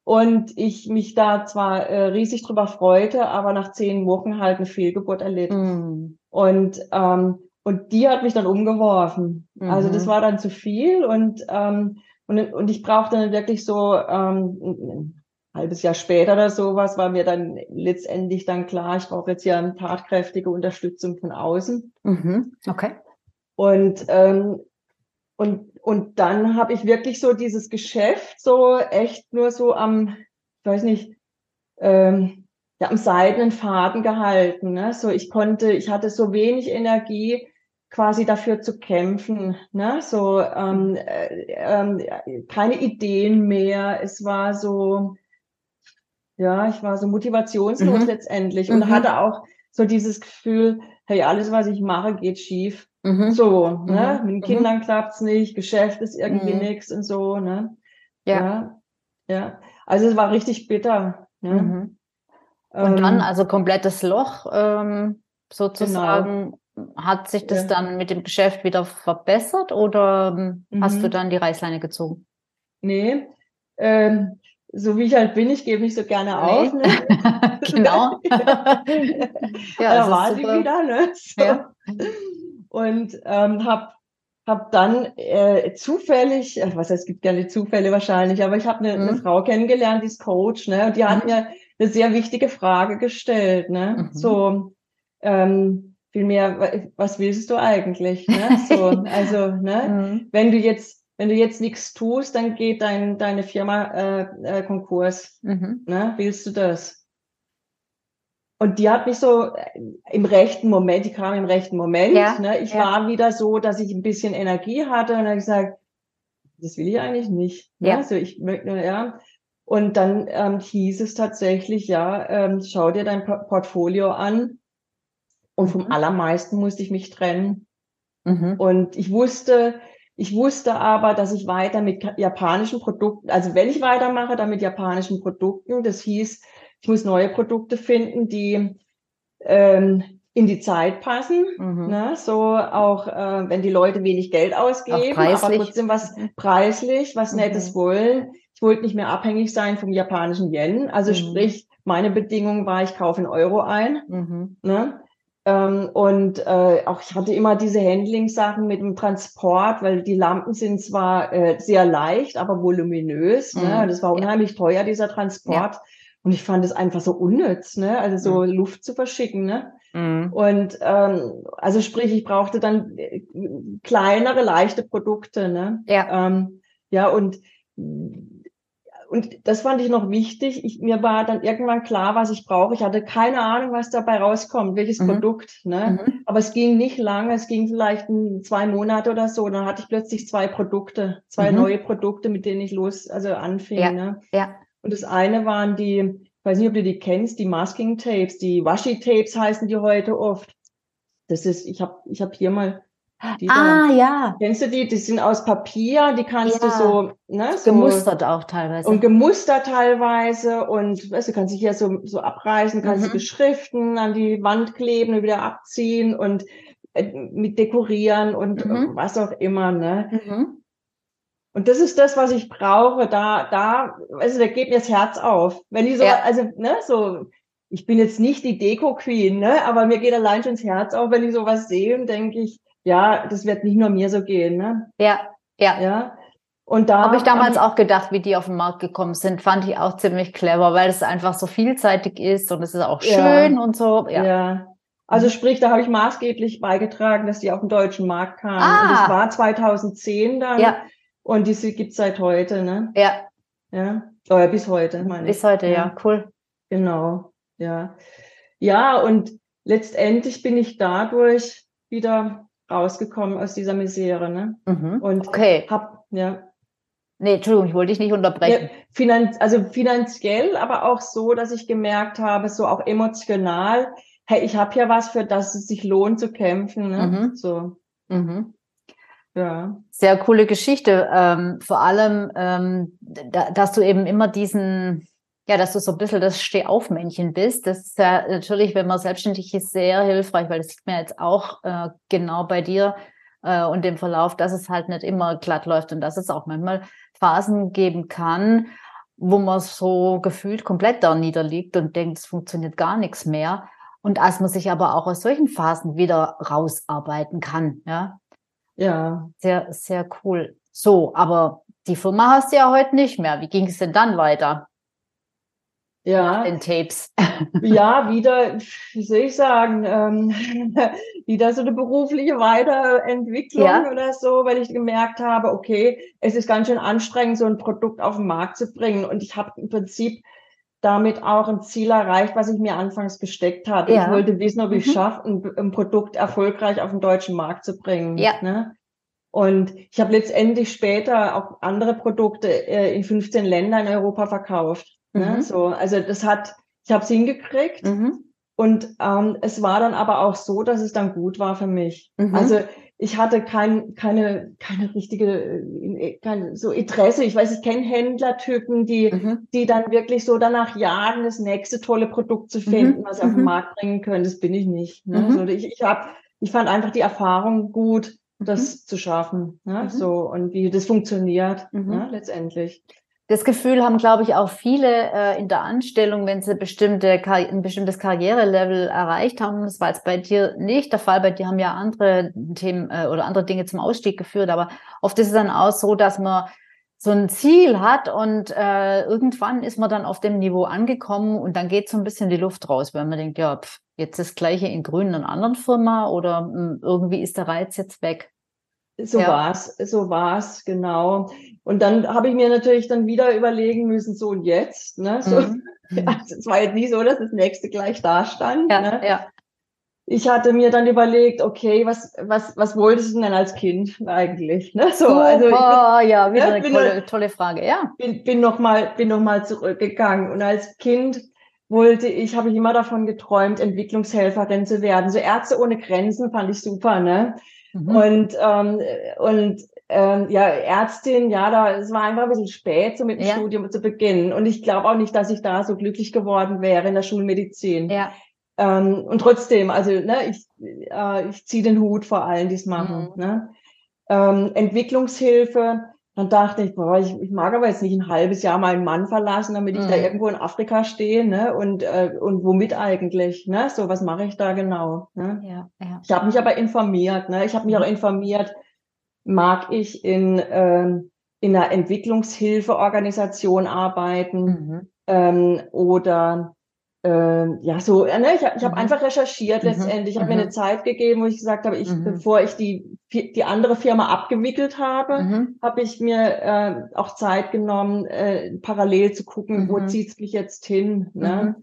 Und ich mich da zwar äh, riesig drüber freute, aber nach zehn Wochen halt eine Fehlgeburt erlitt. Mhm. Und, ähm, und die hat mich dann umgeworfen. Also das mhm. war dann zu viel und, ähm, und, und ich brauchte dann wirklich so ähm, ein halbes Jahr später oder sowas, war mir dann letztendlich dann klar, ich brauche jetzt hier eine tatkräftige Unterstützung von außen. Mhm. Okay. Und, ähm, und, und dann habe ich wirklich so dieses Geschäft so echt nur so am, ich weiß nicht, ähm, ja, am seidenen Faden gehalten. Ne? So, ich konnte, ich hatte so wenig Energie, quasi dafür zu kämpfen. Ne? So ähm, äh, äh, keine Ideen mehr. Es war so, ja, ich war so motivationslos mhm. letztendlich und mhm. hatte auch so dieses Gefühl, hey, alles, was ich mache, geht schief. Mhm. So, ne? Mhm. Mit den Kindern mhm. klappt's nicht, Geschäft ist irgendwie mhm. nichts und so, ne? Ja. ja. ja. Also es war richtig bitter. Ne? Mhm. Und ähm, dann also komplettes Loch ähm, sozusagen. Genau. Hat sich das ja. dann mit dem Geschäft wieder verbessert oder ähm, hast du dann die Reißleine gezogen? Nee, ähm, so wie ich halt bin, ich gebe nicht so gerne nee. auf. Ne? genau. ja, da war sie wieder. Ne? So. Ja. Und ähm, habe hab dann äh, zufällig, äh, was heißt, es gibt gerne Zufälle wahrscheinlich, aber ich habe eine, mhm. eine Frau kennengelernt, die ist Coach, ne? Und die hat mhm. mir eine sehr wichtige Frage gestellt, ne? Mhm. So, ähm, vielmehr, was willst du eigentlich? Ne? So, also, ne? Mhm. Wenn du jetzt wenn du jetzt nichts tust, dann geht dein, deine Firma äh, äh, Konkurs. Mhm. Ne? Willst du das? Und die hat mich so äh, im rechten Moment, die kam im rechten Moment. Ja, ne? Ich ja. war wieder so, dass ich ein bisschen Energie hatte und dann habe ich gesagt, das will ich eigentlich nicht. Ne? Ja. Also ich möchte, ja. Und dann ähm, hieß es tatsächlich, ja, ähm, schau dir dein Portfolio an. Und vom mhm. allermeisten musste ich mich trennen. Mhm. Und ich wusste, ich wusste aber, dass ich weiter mit japanischen Produkten, also wenn ich weitermache, dann mit japanischen Produkten, das hieß, ich muss neue Produkte finden, die ähm, in die Zeit passen. Mhm. Ne? So auch, äh, wenn die Leute wenig Geld ausgeben, aber trotzdem was preislich, was mhm. Nettes wollen. Ich wollte nicht mehr abhängig sein vom japanischen Yen. Also mhm. sprich, meine Bedingung war, ich kaufe in Euro ein. Mhm. Ne? Ähm, und äh, auch ich hatte immer diese Handling-Sachen mit dem Transport, weil die Lampen sind zwar äh, sehr leicht, aber voluminös. Ne? Mhm. Ne? Das war unheimlich ja. teuer, dieser Transport. Ja. Und ich fand es einfach so unnütz, ne? Also so mhm. Luft zu verschicken, ne? Mhm. Und ähm, also sprich, ich brauchte dann äh, kleinere, leichte Produkte, ne? Ja. Ähm, ja, und und das fand ich noch wichtig. Ich, mir war dann irgendwann klar, was ich brauche. Ich hatte keine Ahnung, was dabei rauskommt, welches mhm. Produkt. Ne? Mhm. Aber es ging nicht lange, es ging vielleicht ein, zwei Monate oder so. Dann hatte ich plötzlich zwei Produkte, zwei mhm. neue Produkte, mit denen ich los, also anfing. Ja. Ne? ja. Und das eine waren die, ich weiß nicht, ob du die kennst, die Masking Tapes, die Washi Tapes heißen die heute oft. Das ist, ich habe ich hab hier mal die ah, da, ja. Kennst du die? Die sind aus Papier, die kannst ja. du so, ne, so. Gemustert auch teilweise. Und gemustert teilweise und, weißt du, kannst dich hier so, so abreißen, kannst mhm. du beschriften, an die Wand kleben und wieder abziehen und äh, mit dekorieren und mhm. was auch immer, ne. Mhm. Und das ist das, was ich brauche. Da, da, also da geht mir das Herz auf. Wenn ich so, ja. also, ne, so, ich bin jetzt nicht die Deko-Queen, ne, aber mir geht allein schon das Herz auf, wenn ich sowas sehe und denke ich, ja, das wird nicht nur mir so gehen, ne? Ja, ja. Ja. Und da habe ich damals auch gedacht, wie die auf den Markt gekommen sind, fand ich auch ziemlich clever, weil es einfach so vielseitig ist und es ist auch schön ja, und so. Ja. ja. Also sprich, da habe ich maßgeblich beigetragen, dass die auf den deutschen Markt kamen. Ah. Und das war 2010 dann. Ja. Und diese gibt's seit heute, ne? Ja. Ja. Oder bis heute, meine ich. Bis heute, ja. ja. Cool. Genau. Ja. Ja, und letztendlich bin ich dadurch wieder rausgekommen aus dieser Misere. Ne? Mhm. Und okay. hab, ja. Nee, Entschuldigung, ich wollte dich nicht unterbrechen. Ja, finanz also finanziell, aber auch so, dass ich gemerkt habe, so auch emotional, hey, ich habe ja was, für das es sich lohnt zu kämpfen. Ne? Mhm. So. Mhm. Ja. Sehr coole Geschichte. Ähm, vor allem, ähm, da, dass du eben immer diesen, ja, dass du so ein bisschen das Stehaufmännchen bist. Das ist ja natürlich, wenn man selbstständig ist, sehr hilfreich, weil das sieht man jetzt auch äh, genau bei dir äh, und dem Verlauf, dass es halt nicht immer glatt läuft und dass es auch manchmal Phasen geben kann, wo man so gefühlt komplett da niederliegt und denkt, es funktioniert gar nichts mehr. Und als man sich aber auch aus solchen Phasen wieder rausarbeiten kann, ja. Ja. Sehr, sehr cool. So, aber die Firma hast du ja heute nicht mehr. Wie ging es denn dann weiter? ja. den Tapes. Ja, wieder, wie soll ich sagen, ähm, wieder so eine berufliche Weiterentwicklung ja. oder so, weil ich gemerkt habe, okay, es ist ganz schön anstrengend, so ein Produkt auf den Markt zu bringen. Und ich habe im Prinzip damit auch ein Ziel erreicht, was ich mir anfangs gesteckt hatte. Ja. Ich wollte wissen, ob ich mhm. schaffe, ein, ein, Produkt erfolgreich auf den deutschen Markt zu bringen. Ja. Ne? Und ich habe letztendlich später auch andere Produkte äh, in 15 Ländern in Europa verkauft. Ne? Mhm. So, also das hat, ich habe es hingekriegt. Mhm. Und ähm, es war dann aber auch so, dass es dann gut war für mich. Mhm. Also ich hatte kein, keine, keine richtige, äh, keine, so Interesse. Ich weiß, ich kenne Händlertypen, die, mhm. die dann wirklich so danach jagen, das nächste tolle Produkt zu finden, mhm. was sie auf den mhm. Markt bringen können. Das bin ich nicht. Ne? Mhm. So, ich, ich, hab, ich fand einfach die Erfahrung gut, das mhm. zu schaffen. Ne? So, und wie das funktioniert, ne? letztendlich. Das Gefühl haben, glaube ich, auch viele äh, in der Anstellung, wenn sie bestimmte, ein bestimmtes Karrierelevel erreicht haben. Das war jetzt bei dir nicht der Fall. Bei dir haben ja andere Themen äh, oder andere Dinge zum Ausstieg geführt. Aber oft ist es dann auch so, dass man so ein Ziel hat und äh, irgendwann ist man dann auf dem Niveau angekommen und dann geht so ein bisschen die Luft raus, weil man denkt, ja, pff, jetzt das Gleiche in Grün einer anderen Firma oder mh, hm, irgendwie ist der Reiz jetzt weg. So ja. war's, so war's, genau. Und dann habe ich mir natürlich dann wieder überlegen müssen, so und jetzt, ne? So, mhm. also es war jetzt nicht so, dass das nächste gleich da stand. Ja, ne? ja. Ich hatte mir dann überlegt, okay, was, was, was wolltest du denn als Kind eigentlich? Ne? So, also ich bin, ja, wieder ne, eine tolle, tolle Frage, ja. Bin, bin nochmal, bin noch mal zurückgegangen. Und als Kind wollte ich, habe ich immer davon geträumt, Entwicklungshelferin zu werden. So Ärzte ohne Grenzen fand ich super, ne? Mhm. Und, ähm, und ähm, ja, Ärztin, ja, da, es war einfach ein bisschen spät, so mit dem ja. Studium zu beginnen. Und ich glaube auch nicht, dass ich da so glücklich geworden wäre in der Schulmedizin. Ja. Ähm, und trotzdem, also ne, ich, äh, ich ziehe den Hut vor allen, die es machen. Mhm. Ne? Ähm, Entwicklungshilfe, dann dachte ich, boah, ich, ich mag aber jetzt nicht ein halbes Jahr meinen Mann verlassen, damit ich da mhm. irgendwo in Afrika stehe, ne? Und, äh, und womit eigentlich, ne? So, was mache ich da genau? Ne? Ja, ja. Ich habe mich aber informiert, ne? Ich habe mich auch mhm. informiert, mag ich in, äh, in einer Entwicklungshilfeorganisation arbeiten mhm. ähm, oder ähm, ja, so, ne, ich habe ich hab mhm. einfach recherchiert mhm. letztendlich. Ich habe mhm. mir eine Zeit gegeben, wo ich gesagt habe, ich, mhm. bevor ich die, die andere Firma abgewickelt habe, mhm. habe ich mir äh, auch Zeit genommen, äh, parallel zu gucken, wo mhm. zieht's mich jetzt hin. Ne?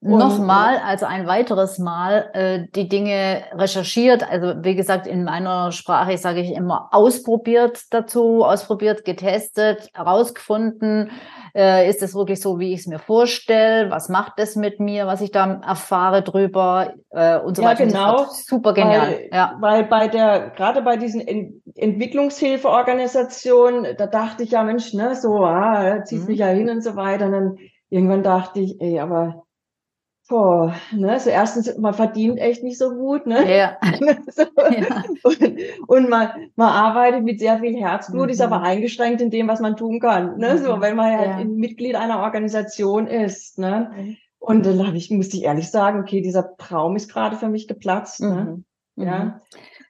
Nochmal, also ein weiteres Mal, äh, die Dinge recherchiert. Also wie gesagt, in meiner Sprache sage ich immer ausprobiert dazu, ausprobiert, getestet, herausgefunden, äh, ist es wirklich so, wie ich es mir vorstelle? Was macht es mit mir, was ich da erfahre drüber äh, und so ja, weiter? Genau. Super genial. Weil, ja. weil bei der, gerade bei diesen Ent Entwicklungshilfeorganisationen, da dachte ich ja, Mensch, ne, so, ah, zieht mhm. mich ja hin und so weiter. Und dann irgendwann dachte ich, ey, aber Boah, ne, so erstens, man verdient echt nicht so gut, ne? Ja. so. ja. Und, und, man, man arbeitet mit sehr viel Herzblut, mhm. ist aber eingeschränkt in dem, was man tun kann, ne? So, mhm. wenn man ja, ja. Mitglied einer Organisation ist, ne? Mhm. Und dann habe ich, musste ich ehrlich sagen, okay, dieser Traum ist gerade für mich geplatzt, ne? Mhm. Ja. Mhm.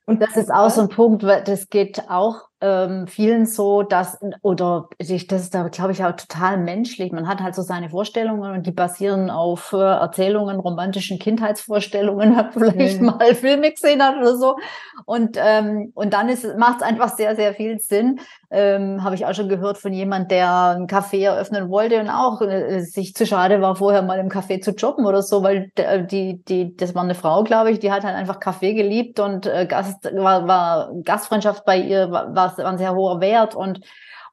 Und das ist auch so ein Punkt, das geht auch ähm, vielen so, dass, oder ich, das ist da, glaube ich, auch total menschlich. Man hat halt so seine Vorstellungen und die basieren auf äh, Erzählungen, romantischen Kindheitsvorstellungen, hat vielleicht mhm. mal Filme gesehen hat oder so. Und, ähm, und dann macht es einfach sehr, sehr viel Sinn. Ähm, Habe ich auch schon gehört von jemand, der ein Café eröffnen wollte und auch äh, sich zu schade war, vorher mal im Café zu jobben oder so, weil die, die, das war eine Frau, glaube ich, die hat halt einfach Kaffee geliebt und äh, Gast war, war Gastfreundschaft bei ihr war, war war ein sehr hoher Wert und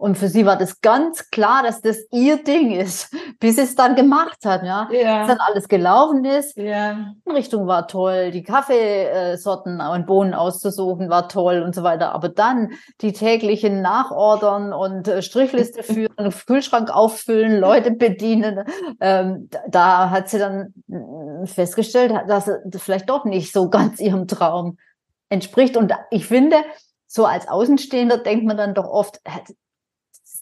und für sie war das ganz klar, dass das ihr Ding ist, bis es dann gemacht hat, ja. ja. Bis dann alles gelaufen ist. Ja. Die Richtung war toll, die Kaffeesorten und Bohnen auszusuchen war toll und so weiter. Aber dann die täglichen Nachordern und äh, Strichliste führen, Kühlschrank auffüllen, Leute bedienen, ähm, da hat sie dann mm, festgestellt, dass es vielleicht doch nicht so ganz ihrem Traum entspricht. Und ich finde, so als Außenstehender denkt man dann doch oft,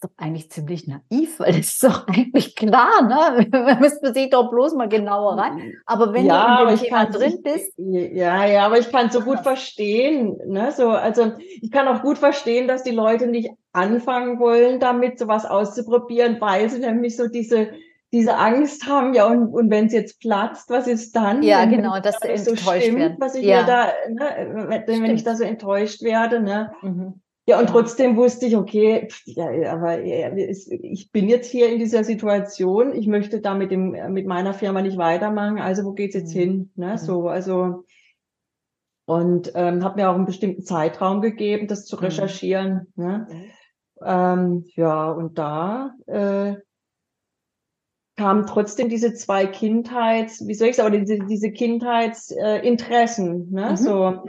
ist doch eigentlich ziemlich naiv, weil das ist doch eigentlich klar, ne? Man müsste sich doch bloß mal genauer rein. Aber wenn ja, du in dem Thema drin bist. Ja, ja, aber ich kann es so gut verstehen, ne? So, also ich kann auch gut verstehen, dass die Leute nicht anfangen wollen, damit sowas auszuprobieren, weil sie nämlich so diese diese Angst haben, ja, und, und wenn es jetzt platzt, was ist dann? Ja, genau, dass du so stimmt, werden. was ich ja. da, ne, wenn, wenn ich da so enttäuscht werde, ne? Mhm. Ja, und ja. trotzdem wusste ich, okay, ja, aber ich bin jetzt hier in dieser Situation, ich möchte da mit, dem, mit meiner Firma nicht weitermachen, also wo geht's jetzt mhm. hin? Ne? Mhm. So, also und ähm, habe mir auch einen bestimmten Zeitraum gegeben, das zu mhm. recherchieren. Ne? Mhm. Ähm, ja, und da äh, kamen trotzdem diese zwei Kindheits, wie soll ich sagen, diese, diese Kindheitsinteressen, ne? Mhm. so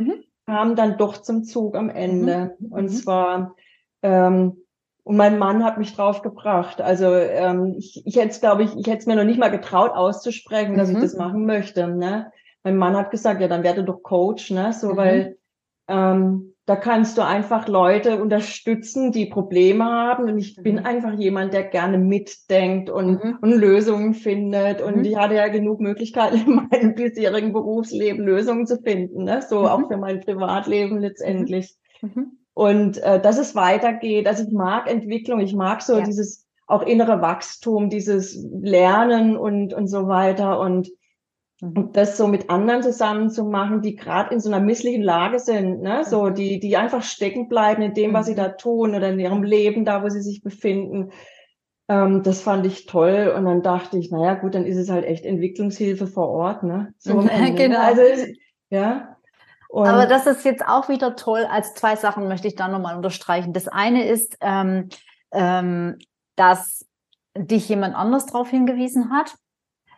mhm. kamen dann doch zum Zug am Ende. Mhm. Und mhm. zwar ähm, und mein Mann hat mich drauf gebracht. Also ähm, ich, ich hätte es, glaube ich, ich hätte es mir noch nicht mal getraut auszusprechen, dass mhm. ich das machen möchte. Ne? Mein Mann hat gesagt, ja, dann werde doch Coach, ne? So, mhm. weil ähm, da kannst du einfach Leute unterstützen, die Probleme haben. Und ich mhm. bin einfach jemand, der gerne mitdenkt und, mhm. und Lösungen findet. Und mhm. ich hatte ja genug Möglichkeiten in meinem bisherigen Berufsleben Lösungen zu finden, ne? So auch mhm. für mein Privatleben letztendlich. Mhm und äh, dass es weitergeht. Also ich mag Entwicklung, ich mag so ja. dieses auch innere Wachstum, dieses Lernen und, und so weiter und, mhm. Und das so mit anderen zusammen zu machen, die gerade in so einer misslichen Lage sind, ne? so mhm. die, die einfach stecken bleiben in dem, was sie mhm. da tun oder in ihrem Leben, da wo sie sich befinden. Ähm, das fand ich toll und dann dachte ich, naja gut, dann ist es halt echt Entwicklungshilfe vor Ort. Ne? So, genau. Also ja, und Aber das ist jetzt auch wieder toll. Als zwei Sachen möchte ich da nochmal unterstreichen. Das eine ist, ähm, ähm, dass dich jemand anders darauf hingewiesen hat.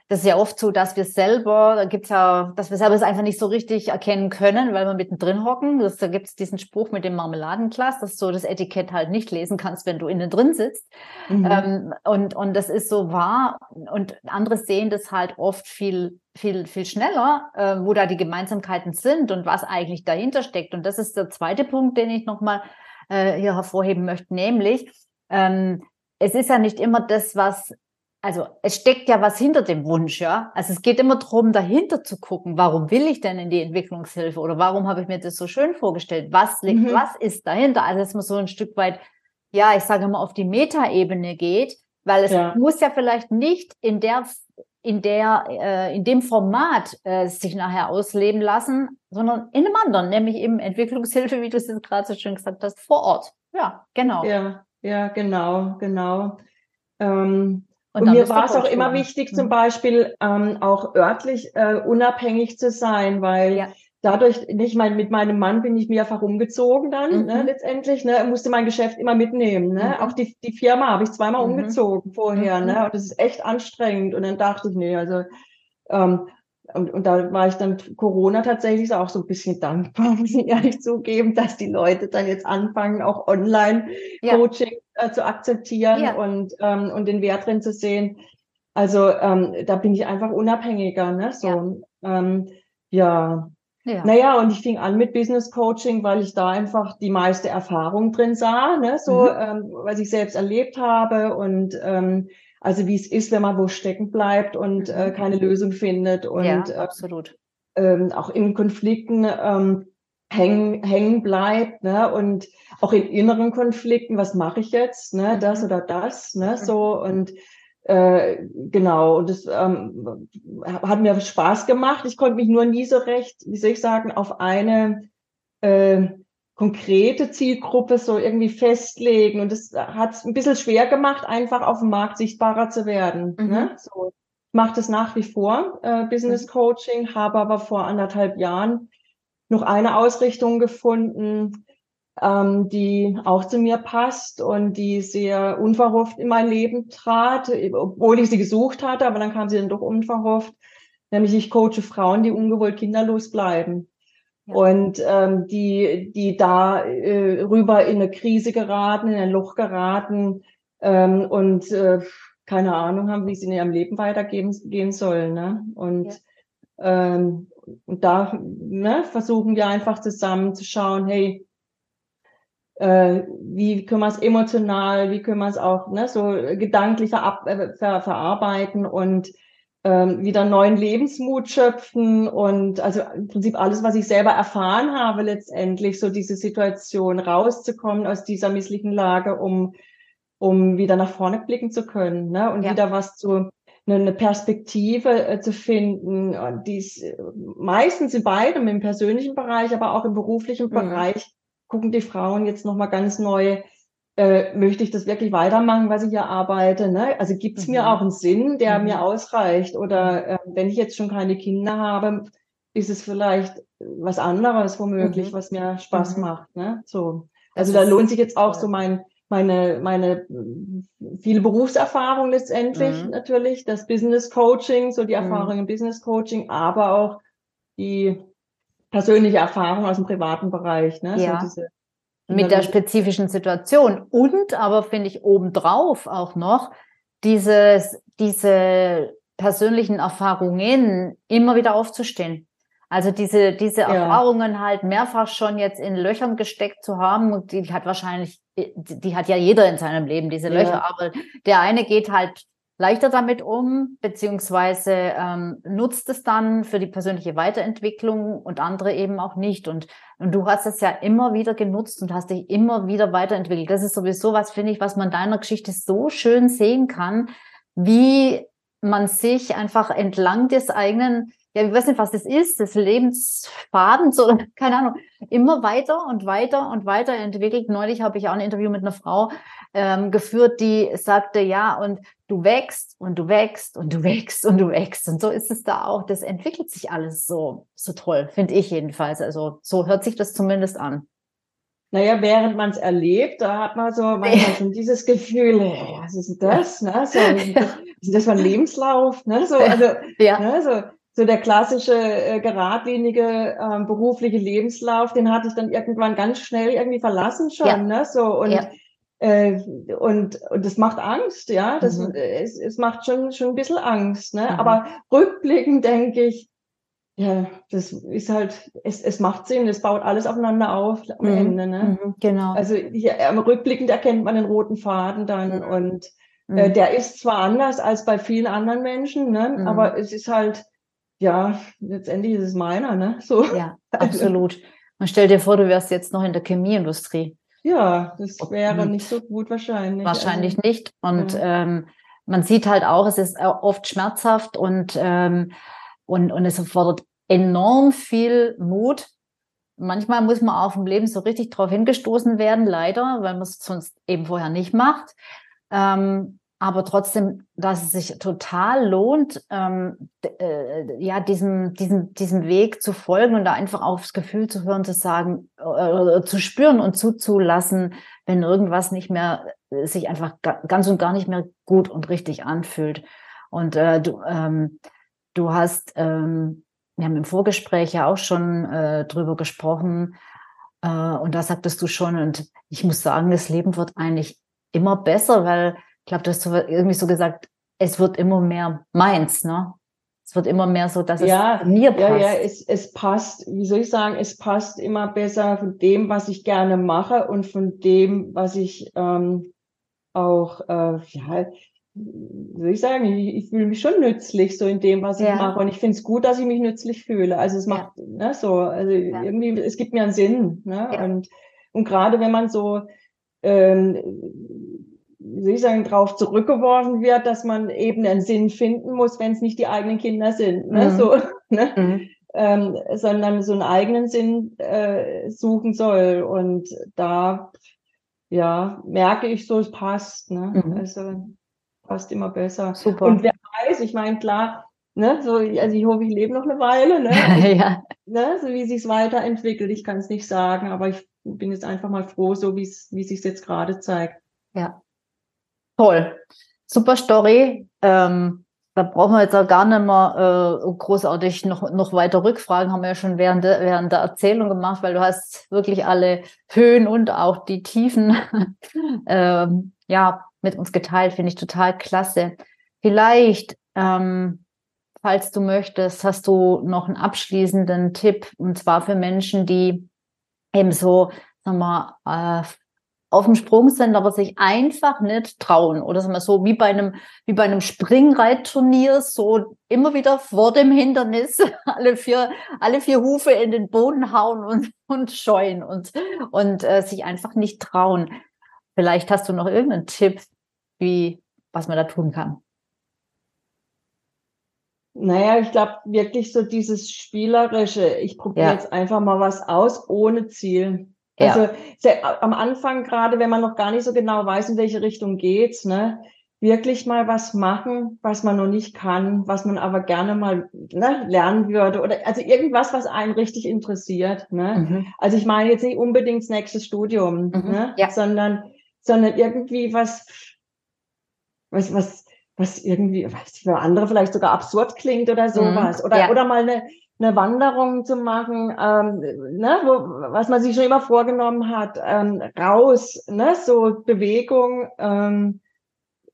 Das ist ja oft so, dass wir selber, da gibt's ja, dass wir selber es einfach nicht so richtig erkennen können, weil wir mittendrin hocken. Das, da gibt's diesen Spruch mit dem Marmeladenglas, dass du das Etikett halt nicht lesen kannst, wenn du innen drin sitzt. Mhm. Ähm, und, und das ist so wahr. Und andere sehen das halt oft viel, viel, viel schneller, äh, wo da die Gemeinsamkeiten sind und was eigentlich dahinter steckt. Und das ist der zweite Punkt, den ich nochmal äh, hier hervorheben möchte, nämlich, ähm, es ist ja nicht immer das, was also es steckt ja was hinter dem Wunsch, ja. Also es geht immer darum, dahinter zu gucken, warum will ich denn in die Entwicklungshilfe oder warum habe ich mir das so schön vorgestellt? Was liegt, mhm. was ist dahinter? Also dass man so ein Stück weit, ja, ich sage mal, auf die Metaebene geht, weil es ja. muss ja vielleicht nicht in der in der äh, in dem Format äh, sich nachher ausleben lassen, sondern in einem anderen, nämlich eben Entwicklungshilfe, wie du es jetzt gerade so schön gesagt hast, vor Ort. Ja, genau. Ja, ja, genau, genau. Ähm, und, und mir war es auch immer wichtig, mhm. zum Beispiel ähm, auch örtlich äh, unabhängig zu sein, weil ja. dadurch, nicht mein, mit meinem Mann bin ich mehrfach umgezogen dann, ne, mhm. ne, letztendlich, ne, musste mein Geschäft immer mitnehmen. Ne? Mhm. Auch die, die Firma habe ich zweimal mhm. umgezogen vorher, ne? Mhm. Und das ist echt anstrengend. Und dann dachte ich, nee, also ähm, und, und da war ich dann Corona tatsächlich auch so ein bisschen dankbar, muss ich ehrlich zugeben, dass die Leute dann jetzt anfangen, auch Online-Coaching ja. Äh, zu akzeptieren ja. und, ähm, und den Wert drin zu sehen. Also ähm, da bin ich einfach unabhängiger. Ne? So, ja. Ähm, ja. ja. Naja, und ich fing an mit Business Coaching, weil ich da einfach die meiste Erfahrung drin sah, ne? so, mhm. ähm, was ich selbst erlebt habe und ähm, also wie es ist, wenn man wo stecken bleibt und äh, mhm. keine Lösung findet und ja, äh, absolut. Ähm, auch in Konflikten ähm, hängen, hängen bleibt, ne? Und auch in inneren Konflikten, was mache ich jetzt, ne? Das mhm. oder das, ne? So und äh, genau, und das ähm, hat mir Spaß gemacht. Ich konnte mich nur nie so recht, wie soll ich sagen, auf eine äh, konkrete Zielgruppe so irgendwie festlegen. Und das hat es ein bisschen schwer gemacht, einfach auf dem Markt sichtbarer zu werden. Mhm. Ne? So. Ich mache das nach wie vor, äh, Business mhm. Coaching, habe aber vor anderthalb Jahren noch eine Ausrichtung gefunden, ähm, die auch zu mir passt und die sehr unverhofft in mein Leben trat, obwohl ich sie gesucht hatte, aber dann kam sie dann doch unverhofft. Nämlich ich coache Frauen, die ungewollt kinderlos bleiben. Und ähm, die, die da äh, rüber in eine Krise geraten, in ein Loch geraten ähm, und äh, keine Ahnung haben, wie es in ihrem Leben weitergehen gehen soll. Ne? Und, ja. ähm, und da ne, versuchen wir einfach zusammen zu schauen, hey, äh, wie können wir es emotional, wie können wir es auch ne, so gedanklich ver äh, ver verarbeiten und ähm, wieder neuen Lebensmut schöpfen und also im Prinzip alles, was ich selber erfahren habe, letztendlich so diese Situation rauszukommen aus dieser misslichen Lage, um, um wieder nach vorne blicken zu können ne? und ja. wieder was zu eine Perspektive äh, zu finden, die ist äh, meistens in beidem, im persönlichen Bereich, aber auch im beruflichen mhm. Bereich, gucken die Frauen jetzt nochmal ganz neu äh, möchte ich das wirklich weitermachen, was ich hier arbeite? Ne? Also gibt es mhm. mir auch einen Sinn, der mhm. mir ausreicht? Oder äh, wenn ich jetzt schon keine Kinder habe, ist es vielleicht was anderes womöglich, mhm. was mir Spaß mhm. macht. Ne? So. Also da lohnt sich jetzt auch so mein, meine, meine viel Berufserfahrung letztendlich mhm. natürlich, das Business Coaching, so die mhm. Erfahrung mhm. im Business Coaching, aber auch die persönliche Erfahrung aus dem privaten Bereich. Ne? Ja. So diese, Mit der spezifischen Situation. Und aber finde ich obendrauf auch noch dieses, diese persönlichen Erfahrungen immer wieder aufzustehen. Also diese, diese ja. Erfahrungen halt mehrfach schon jetzt in Löchern gesteckt zu haben, und die hat wahrscheinlich, die, hat ja jeder in seinem Leben, diese Löcher, ja. aber der eine geht halt leichter damit um, beziehungsweise ähm, nutzt es dann für die persönliche Weiterentwicklung und andere eben auch nicht. Und, und du hast es ja immer wieder genutzt und hast dich immer wieder weiterentwickelt. Das ist sowieso was, finde ich, was man deiner Geschichte so schön sehen kann, wie man sich einfach entlang des eigenen ja, ich weiß nicht, was das ist, des Lebensfadens oder keine Ahnung, immer weiter und weiter und weiter entwickelt. Neulich habe ich auch ein Interview mit einer Frau ähm, geführt, die sagte, ja, und du wächst und du wächst und du wächst und du wächst. Und so ist es da auch. Das entwickelt sich alles so, so toll, finde ich jedenfalls. Also so hört sich das zumindest an. Naja, während man es erlebt, da hat man so manchmal schon dieses Gefühl, was ist das? Ne? So, ist das für ein Lebenslauf? Ne? So, also, ja. ne? so, so der klassische äh, geradlinige ähm, berufliche Lebenslauf, den hatte ich dann irgendwann ganz schnell irgendwie verlassen schon, ja. ne? So und ja. äh, und und das macht Angst, ja. Das mhm. es, es macht schon schon ein bisschen Angst, ne? Mhm. Aber rückblickend denke ich, ja, das ist halt, es, es macht Sinn, es baut alles aufeinander auf am mhm. Ende, ne? Mhm. Genau. Also hier, ähm, rückblickend erkennt man den roten Faden dann mhm. und äh, mhm. der ist zwar anders als bei vielen anderen Menschen, ne? Aber es ist halt ja, letztendlich ist es meiner, ne? So. Ja, absolut. Man stellt dir vor, du wärst jetzt noch in der Chemieindustrie. Ja, das wäre und nicht so gut wahrscheinlich. Wahrscheinlich also, nicht. Und ja. ähm, man sieht halt auch, es ist oft schmerzhaft und, ähm, und, und es erfordert enorm viel Mut. Manchmal muss man auf dem Leben so richtig drauf hingestoßen werden, leider, weil man es sonst eben vorher nicht macht. Ähm, aber trotzdem, dass es sich total lohnt, ähm, äh, ja, diesem, diesem, diesem Weg zu folgen und da einfach aufs Gefühl zu hören, zu sagen, äh, zu spüren und zuzulassen, wenn irgendwas nicht mehr, äh, sich einfach ganz und gar nicht mehr gut und richtig anfühlt. Und äh, du, ähm, du hast, ähm, wir haben im Vorgespräch ja auch schon äh, drüber gesprochen, äh, und da sagtest du schon, und ich muss sagen, das Leben wird eigentlich immer besser, weil ich glaube, du hast irgendwie so gesagt, es wird immer mehr meins, ne? Es wird immer mehr so, dass ja, es mir passt. Ja, ja, es, es passt, wie soll ich sagen, es passt immer besser von dem, was ich gerne mache und von dem, was ich ähm, auch, äh, ja, soll ich sagen, ich, ich fühle mich schon nützlich so in dem, was ich ja. mache. Und ich finde es gut, dass ich mich nützlich fühle. Also es macht, ja. ne, so, also ja. irgendwie, es gibt mir einen Sinn. Ne? Und, und gerade wenn man so ähm, wie soll ich sagen, darauf zurückgeworfen wird, dass man eben einen Sinn finden muss, wenn es nicht die eigenen Kinder sind, ne? Mhm. so, ne? Mhm. Ähm, sondern so einen eigenen Sinn äh, suchen soll. Und da, ja, merke ich so, es passt. Ne? Mhm. Also passt immer besser. Super. Und wer weiß, ich meine, klar, ne, so, also ich hoffe, ich lebe noch eine Weile, ne? ja. ne so wie sich's weiterentwickelt, ich kann es nicht sagen, aber ich bin jetzt einfach mal froh, so wie es wie sich jetzt gerade zeigt. Ja, Toll. Super Story. Ähm, da brauchen wir jetzt auch gar nicht mehr äh, großartig noch, noch weiter Rückfragen, haben wir ja schon während der, während der Erzählung gemacht, weil du hast wirklich alle Höhen und auch die Tiefen ähm, ja, mit uns geteilt, finde ich total klasse. Vielleicht, ähm, falls du möchtest, hast du noch einen abschließenden Tipp, und zwar für Menschen, die eben so, sagen wir, äh, auf dem Sprung sind, aber sich einfach nicht trauen. Oder sagen wir so, wie bei einem, wie bei einem Springreitturnier, so immer wieder vor dem Hindernis alle vier, alle vier Hufe in den Boden hauen und, und scheuen und, und äh, sich einfach nicht trauen. Vielleicht hast du noch irgendeinen Tipp, wie, was man da tun kann. Naja, ich glaube wirklich so dieses Spielerische. Ich probiere ja. jetzt einfach mal was aus ohne Ziel. Also ja. sehr, am Anfang, gerade wenn man noch gar nicht so genau weiß, in welche Richtung geht's, ne, wirklich mal was machen, was man noch nicht kann, was man aber gerne mal ne, lernen würde oder also irgendwas, was einen richtig interessiert. Ne? Mhm. Also ich meine jetzt nicht unbedingt das nächste Studium, mhm. ne? ja. sondern sondern irgendwie was was, was, was irgendwie, was für andere vielleicht sogar absurd klingt oder mhm. sowas. Mhm, oder, ja. oder mal eine, eine Wanderung zu machen, ähm, ne, wo, was man sich schon immer vorgenommen hat, ähm, raus, ne, so Bewegung ähm,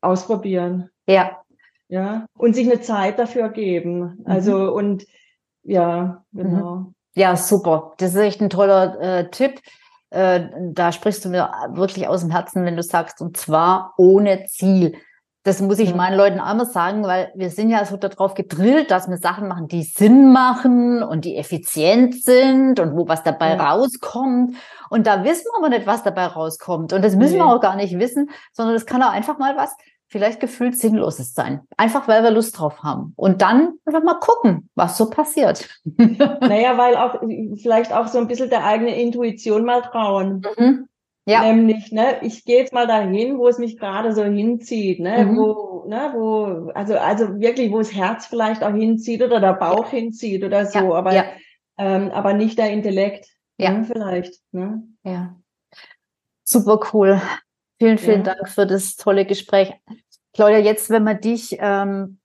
ausprobieren. Ja. Ja. Und sich eine Zeit dafür geben. Also mhm. und ja, genau. Mhm. Ja, super. Das ist echt ein toller äh, Tipp. Äh, da sprichst du mir wirklich aus dem Herzen, wenn du sagst, und zwar ohne Ziel. Das muss ich ja. meinen Leuten auch immer sagen, weil wir sind ja so darauf gedrillt, dass wir Sachen machen, die Sinn machen und die effizient sind und wo was dabei ja. rauskommt. Und da wissen wir aber nicht, was dabei rauskommt. Und das müssen nee. wir auch gar nicht wissen, sondern das kann auch einfach mal was vielleicht gefühlt Sinnloses sein. Einfach weil wir Lust drauf haben. Und dann einfach mal gucken, was so passiert. Naja, weil auch vielleicht auch so ein bisschen der eigenen Intuition mal trauen. Mhm. Ja. Nämlich, ne, ich gehe jetzt mal dahin, wo es mich gerade so hinzieht, ne, mhm. wo, ne, wo, also, also wirklich, wo das Herz vielleicht auch hinzieht oder der Bauch ja. hinzieht oder so, ja. aber. Ähm, aber nicht der Intellekt. Ja. Ne, vielleicht. Ne? Ja. Super cool. Vielen, vielen. Dank für das tolle Gespräch. Claudia, jetzt, wenn man dich ähm,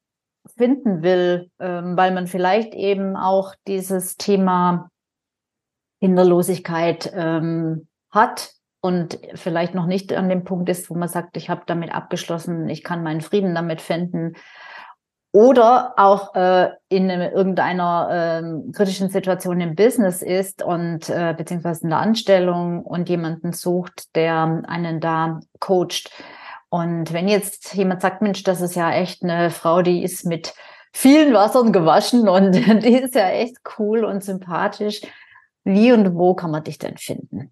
finden will, ähm, weil man vielleicht eben auch dieses Thema Kinderlosigkeit ähm, hat und vielleicht noch nicht an dem Punkt ist, wo man sagt, ich habe damit abgeschlossen, ich kann meinen Frieden damit finden, oder auch äh, in irgendeiner äh, kritischen Situation im Business ist und äh, beziehungsweise in der Anstellung und jemanden sucht, der einen da coacht. Und wenn jetzt jemand sagt, Mensch, das ist ja echt eine Frau, die ist mit vielen Wassern gewaschen und die ist ja echt cool und sympathisch. Wie und wo kann man dich denn finden?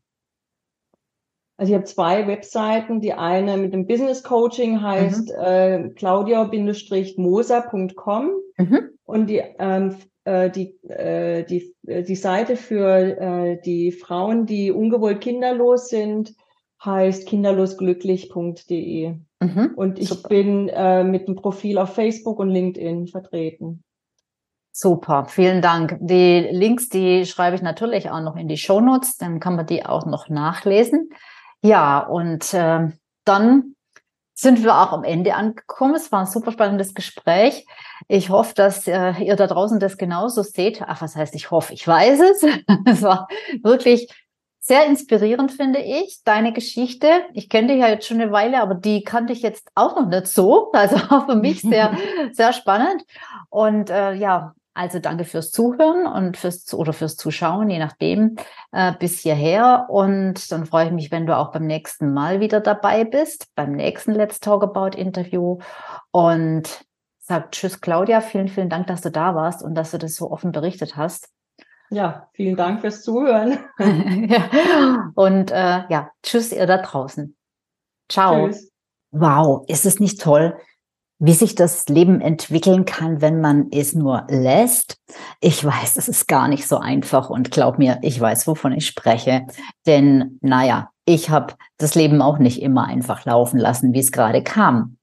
Also ich habe zwei Webseiten. Die eine mit dem Business Coaching heißt mhm. äh, claudia-moser.com mhm. und die, ähm, äh, die, äh, die, äh, die Seite für äh, die Frauen, die ungewollt kinderlos sind, heißt kinderlosglücklich.de. Mhm. Und ich Super. bin äh, mit dem Profil auf Facebook und LinkedIn vertreten. Super, vielen Dank. Die Links, die schreibe ich natürlich auch noch in die Show Notes, dann kann man die auch noch nachlesen. Ja, und äh, dann sind wir auch am Ende angekommen. Es war ein super spannendes Gespräch. Ich hoffe, dass äh, ihr da draußen das genauso seht. Ach, was heißt ich hoffe? Ich weiß es. es war wirklich sehr inspirierend, finde ich, deine Geschichte. Ich kenne dich ja jetzt schon eine Weile, aber die kannte ich jetzt auch noch nicht so. Also auch für mich sehr, sehr spannend. Und äh, ja, also danke fürs Zuhören und fürs oder fürs Zuschauen, je nachdem, äh, bis hierher. Und dann freue ich mich, wenn du auch beim nächsten Mal wieder dabei bist, beim nächsten Let's Talk About Interview. Und sag Tschüss, Claudia. Vielen, vielen Dank, dass du da warst und dass du das so offen berichtet hast. Ja, vielen Dank fürs Zuhören. ja. Und äh, ja, tschüss, ihr da draußen. Ciao. Tschüss. Wow, ist es nicht toll? Wie sich das Leben entwickeln kann, wenn man es nur lässt. Ich weiß, es ist gar nicht so einfach und glaub mir, ich weiß, wovon ich spreche. Denn, naja, ich habe das Leben auch nicht immer einfach laufen lassen, wie es gerade kam.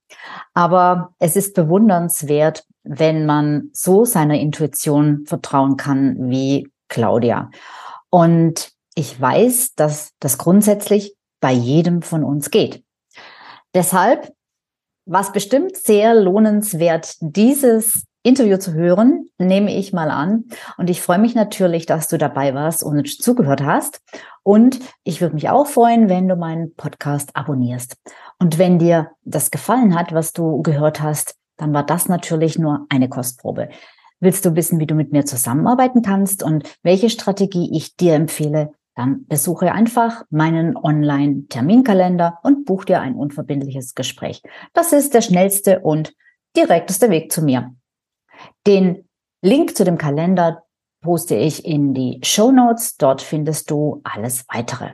Aber es ist bewundernswert, wenn man so seiner Intuition vertrauen kann wie Claudia. Und ich weiß, dass das grundsätzlich bei jedem von uns geht. Deshalb was bestimmt sehr lohnenswert, dieses Interview zu hören, nehme ich mal an. Und ich freue mich natürlich, dass du dabei warst und zugehört hast. Und ich würde mich auch freuen, wenn du meinen Podcast abonnierst. Und wenn dir das gefallen hat, was du gehört hast, dann war das natürlich nur eine Kostprobe. Willst du wissen, wie du mit mir zusammenarbeiten kannst und welche Strategie ich dir empfehle, dann besuche einfach meinen Online-Terminkalender und buch dir ein unverbindliches Gespräch. Das ist der schnellste und direkteste Weg zu mir. Den Link zu dem Kalender poste ich in die Show Notes. Dort findest du alles weitere.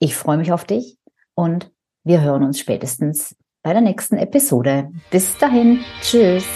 Ich freue mich auf dich und wir hören uns spätestens bei der nächsten Episode. Bis dahin, tschüss.